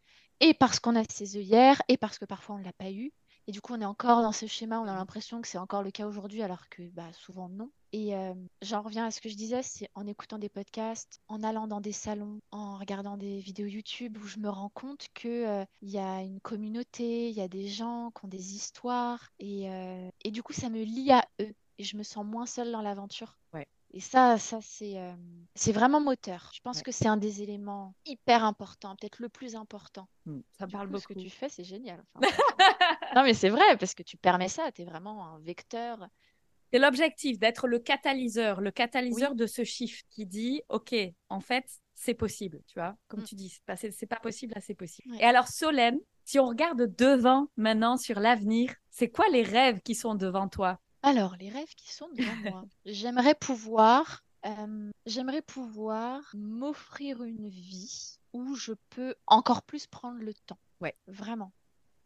C: Et parce qu'on a ses œillères, et parce que parfois on ne l'a pas eu. Et du coup, on est encore dans ce schéma, on a l'impression que c'est encore le cas aujourd'hui, alors que bah, souvent non. Et euh, j'en reviens à ce que je disais, c'est en écoutant des podcasts, en allant dans des salons, en regardant des vidéos YouTube, où je me rends compte que il y a une communauté, il y a des gens qui ont des histoires, et, euh, et du coup, ça me lie à eux, et je me sens moins seule dans l'aventure.
B: Ouais.
C: Et ça, ça c'est euh, c'est vraiment moteur. Je pense
B: Ouais.
C: que c'est un des éléments hyper importants, peut-être le plus important.
B: Mm. Ça me parle
C: coup, ce
B: beaucoup.
C: que tu fais, c'est génial. Enfin, non, mais c'est vrai, parce que tu permets ça, tu es vraiment un vecteur.
B: C'est l'objectif d'être le catalyseur, le catalyseur
C: Oui.
B: de ce shift qui dit, OK, en fait, c'est possible, tu vois. Comme
C: Mm.
B: tu dis, c'est pas, c'est- c'est pas possible, là, c'est possible.
C: Ouais.
B: Et alors, Solène, si on regarde devant maintenant sur l'avenir, c'est quoi les rêves qui sont devant toi?
C: Alors, les rêves qui sont devant moi. J'aimerais pouvoir, euh, j'aimerais pouvoir m'offrir une vie où je peux encore plus prendre le temps.
B: Ouais.
C: Vraiment.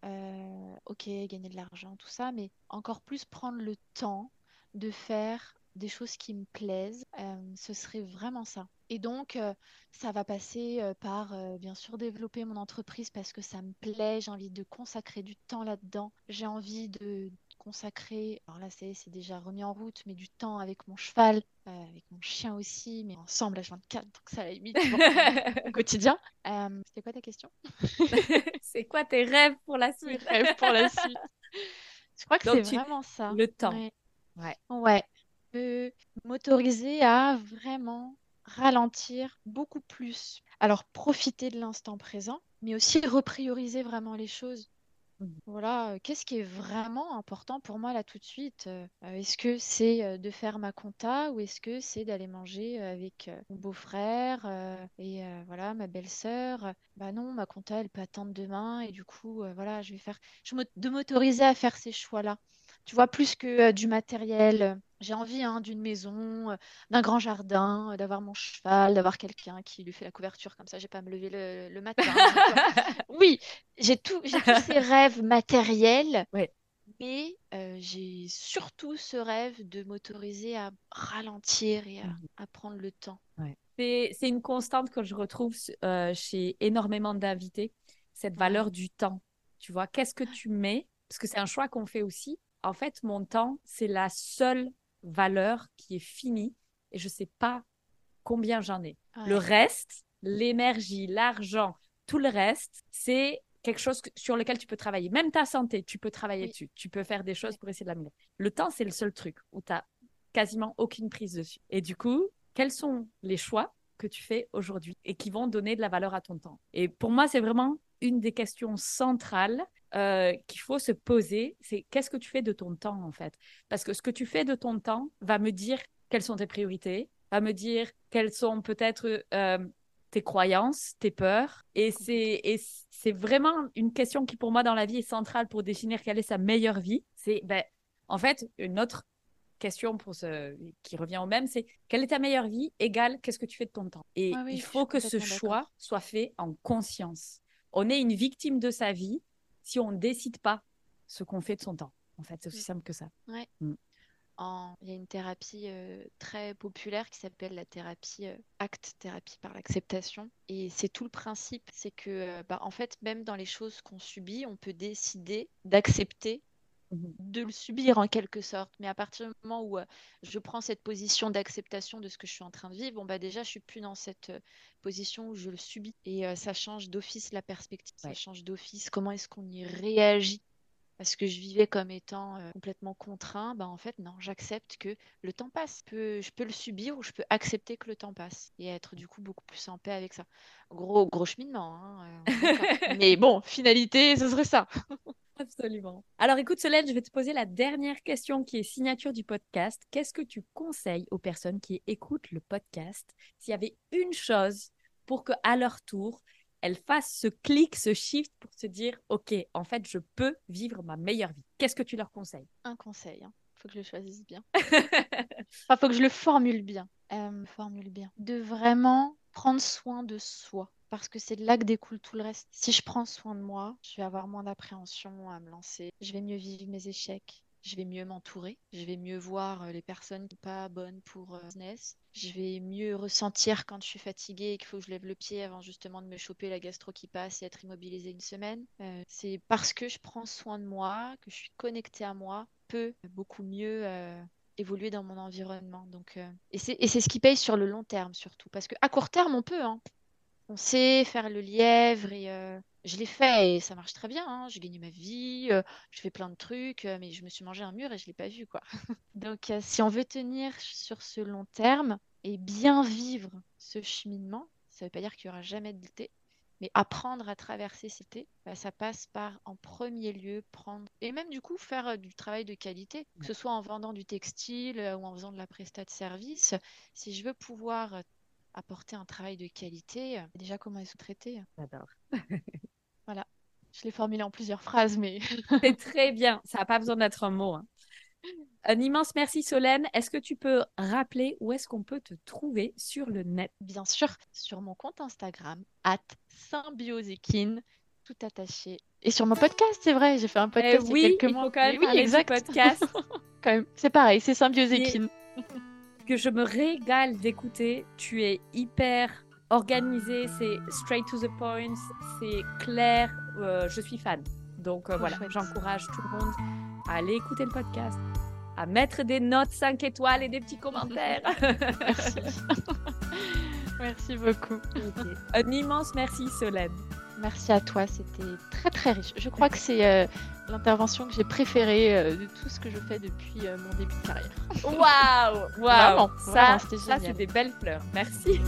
C: Euh, ok, gagner de l'argent, tout ça, mais encore plus prendre le temps de faire des choses qui me plaisent. Euh, ce serait vraiment ça. Et donc, euh, ça va passer euh, par, bien sûr, développer mon entreprise parce que ça me plaît. J'ai envie de consacrer du temps là-dedans. J'ai envie de consacrer, alors là, c'est déjà remis en route, mais du temps avec mon cheval, euh, avec mon chien aussi, mais ensemble, H24, donc ça, à la limite, mon quotidien. Euh, C'était quoi ta question?
B: C'est quoi tes rêves pour la
C: Mes
B: suite?
C: rêves pour la suite. Je crois que c'est
B: tu-
C: vraiment ça.
B: Le temps.
C: Ouais. Ouais. Ouais. m'autoriser à vraiment ralentir beaucoup plus. Alors, profiter de l'instant présent, mais aussi reprioriser vraiment les choses. Voilà, euh, qu'est-ce qui est vraiment important pour moi là tout de suite? Euh, euh, est-ce que c'est de faire ma compta ou est-ce que c'est d'aller manger avec mon beau-frère et voilà ma belle-sœur? Bah non, ma compta elle peut attendre demain et du coup voilà, je vais faire je de m'autoriser à faire ces choix-là tu vois, plus que du matériel. J'ai envie hein, d'une maison, d'un grand jardin, d'avoir mon cheval, d'avoir quelqu'un qui lui fait la couverture comme ça, j'ai pas à me lever le, matin. oui, j'ai tout, j'ai tous ces rêves matériels, mais j'ai surtout ce rêve de m'autoriser à ralentir et à, mmh prendre le temps.
B: C'est une constante que je retrouve chez énormément d'invités, cette valeur du temps. Tu vois, qu'est-ce que tu mets? Parce que c'est un choix qu'on fait aussi en fait, mon temps, c'est la seule valeur qui est finie et je ne sais pas combien j'en ai. Le reste, l'énergie, l'argent, tout le reste, c'est quelque chose sur lequel tu peux travailler. Même ta santé, tu peux travailler dessus. Tu peux faire des choses pour essayer de l'amener. Le temps, c'est le seul truc où tu n'as quasiment aucune prise dessus. Et du coup, quels sont les choix que tu fais aujourd'hui et qui vont donner de la valeur à ton temps? Et pour moi, c'est vraiment une des questions centrales euh, qu'il faut se poser, c'est qu'est-ce que tu fais de ton temps en fait? Parce que ce que tu fais de ton temps va me dire quelles sont tes priorités, va me dire quelles sont peut-être euh, tes croyances, tes peurs. Et c'est vraiment une question qui pour moi dans la vie est centrale pour définir quelle est sa meilleure vie. C'est ben, en fait une autre question pour ce, qui revient au même, c'est quelle est ta meilleure vie égale qu'est-ce que tu fais de ton temps? Et il faut que ce choix soit fait en conscience. On est une victime de sa vie si on ne décide pas ce qu'on fait de son temps. En fait, c'est aussi mm. simple que ça.
C: Ouais. Mm. Il y a une thérapie euh, très populaire qui s'appelle la thérapie euh, acte thérapie par l'acceptation. Et c'est tout le principe, c'est que, euh, bah, en fait, même dans les choses qu'on subit, on peut décider d'accepter. De le subir en quelque sorte. Mais à partir du moment où euh, je prends cette position d'acceptation de ce que je suis en train de vivre, bon bah déjà je suis plus dans cette euh, position où je le subis et euh, ça change d'office la perspective, ça change d'office comment est-ce qu'on y réagit. Parce que je vivais comme étant complètement contraint, bah en fait non, j'accepte que le temps passe. Je peux, je peux le subir ou je peux accepter que le temps passe et être du coup beaucoup plus en paix avec ça. Gros, gros cheminement. Hein, Mais bon, finalité, ce serait ça.
B: Absolument. Alors écoute Solène, je vais te poser la dernière question qui est signature du podcast. Qu'est-ce que tu conseilles aux personnes qui écoutent le podcast s'il y avait une chose pour que à leur tour, elles fassent ce clic, ce shift pour se dire OK, en fait, je peux vivre ma meilleure vie. Qu'est-ce que tu leur conseilles?
C: Un conseil, il hein. faut que je le choisisse bien. Il faut que je le formule bien. Euh, formule bien. De vraiment prendre soin de soi parce que c'est de là que découle tout le reste. Si je prends soin de moi, je vais avoir moins d'appréhension à me lancer. Je vais mieux vivre mes échecs. Je vais mieux m'entourer. Je vais mieux voir euh, les personnes qui sont pas bonnes pour euh, business. Je vais mieux ressentir quand je suis fatiguée et qu'il faut que je lève le pied avant justement de me choper la gastro qui passe et être immobilisée une semaine. Euh, c'est parce que je prends soin de moi, que je suis connectée à moi, peut beaucoup mieux évoluer dans mon environnement. Donc, et c'est ce qui paye sur le long terme surtout. Parce qu'à court terme, on peut. Hein on sait faire le lièvre et euh, je l'ai fait et ça marche très bien. Hein. J'ai gagné ma vie, euh, je fais plein de trucs, euh, mais je me suis mangé un mur et je l'ai pas vu quoi. Donc si on veut tenir sur ce long terme et bien vivre ce cheminement, ça veut pas dire qu'il y aura jamais de d'été, mais apprendre à traverser cet été, bah, ça passe par en premier lieu prendre et même du coup faire du travail de qualité, que ce soit en vendant du textile ou en faisant de la prestat de service. Si je veux pouvoir apporter un travail de qualité. Euh, déjà, comment est-ce traité
B: J'adore.
C: voilà. Je l'ai formulé en plusieurs phrases, mais.
B: C'est très bien. Ça n'a pas besoin d'être un mot. Hein. Un immense merci Solène. Est-ce que tu peux rappeler où est-ce qu'on peut te trouver sur le net?
C: Bien sûr, sur mon compte Instagram, at symbiosekin, tout attaché. Et sur mon podcast, c'est vrai, j'ai fait un podcast
B: eh il y a quelques mois. oui, exact. podcast.
C: quand même, c'est pareil, c'est symbiosekin
B: que je me régale d'écouter. Tu es hyper organisé, c'est straight to the point, c'est clair. Euh, je suis fan. Donc euh, voilà, j'encourage tout le monde à aller écouter le podcast, à mettre des notes 5 étoiles et des petits commentaires.
C: merci. merci beaucoup.
B: Un immense merci Solène.
C: Merci à toi, c'était très très riche. Je crois que c'est euh, l'intervention que j'ai préférée euh, de tout ce que je fais depuis euh, mon début de carrière.
B: Waouh Waouh Ça, ça c'est des belles fleurs. Merci.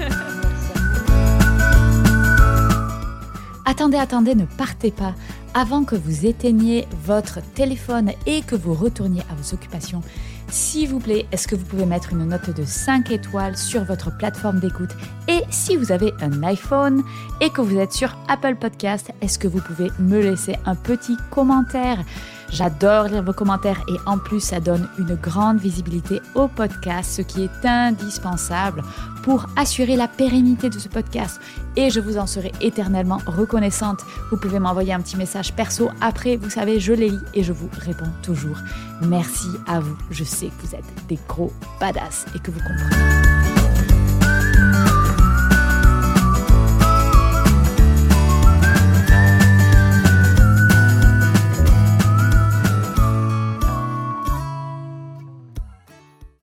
A: Attendez, attendez, ne partez pas. Avant que vous éteigniez votre téléphone et que vous retourniez à vos occupations, s'il vous plaît, est-ce que vous pouvez mettre une note de 5 étoiles sur votre plateforme d'écoute? Et si vous avez un iPhone et que vous êtes sur Apple Podcast, est-ce que vous pouvez me laisser un petit commentaire? J'adore lire vos commentaires et en plus ça donne une grande visibilité au podcast, ce qui est indispensable pour assurer la pérennité de ce podcast. Et je vous en serai éternellement reconnaissante. Vous pouvez m'envoyer un petit message perso après, vous savez, je les lis et je vous réponds toujours. Merci à vous. Je sais que vous êtes des gros badass et que vous comprenez.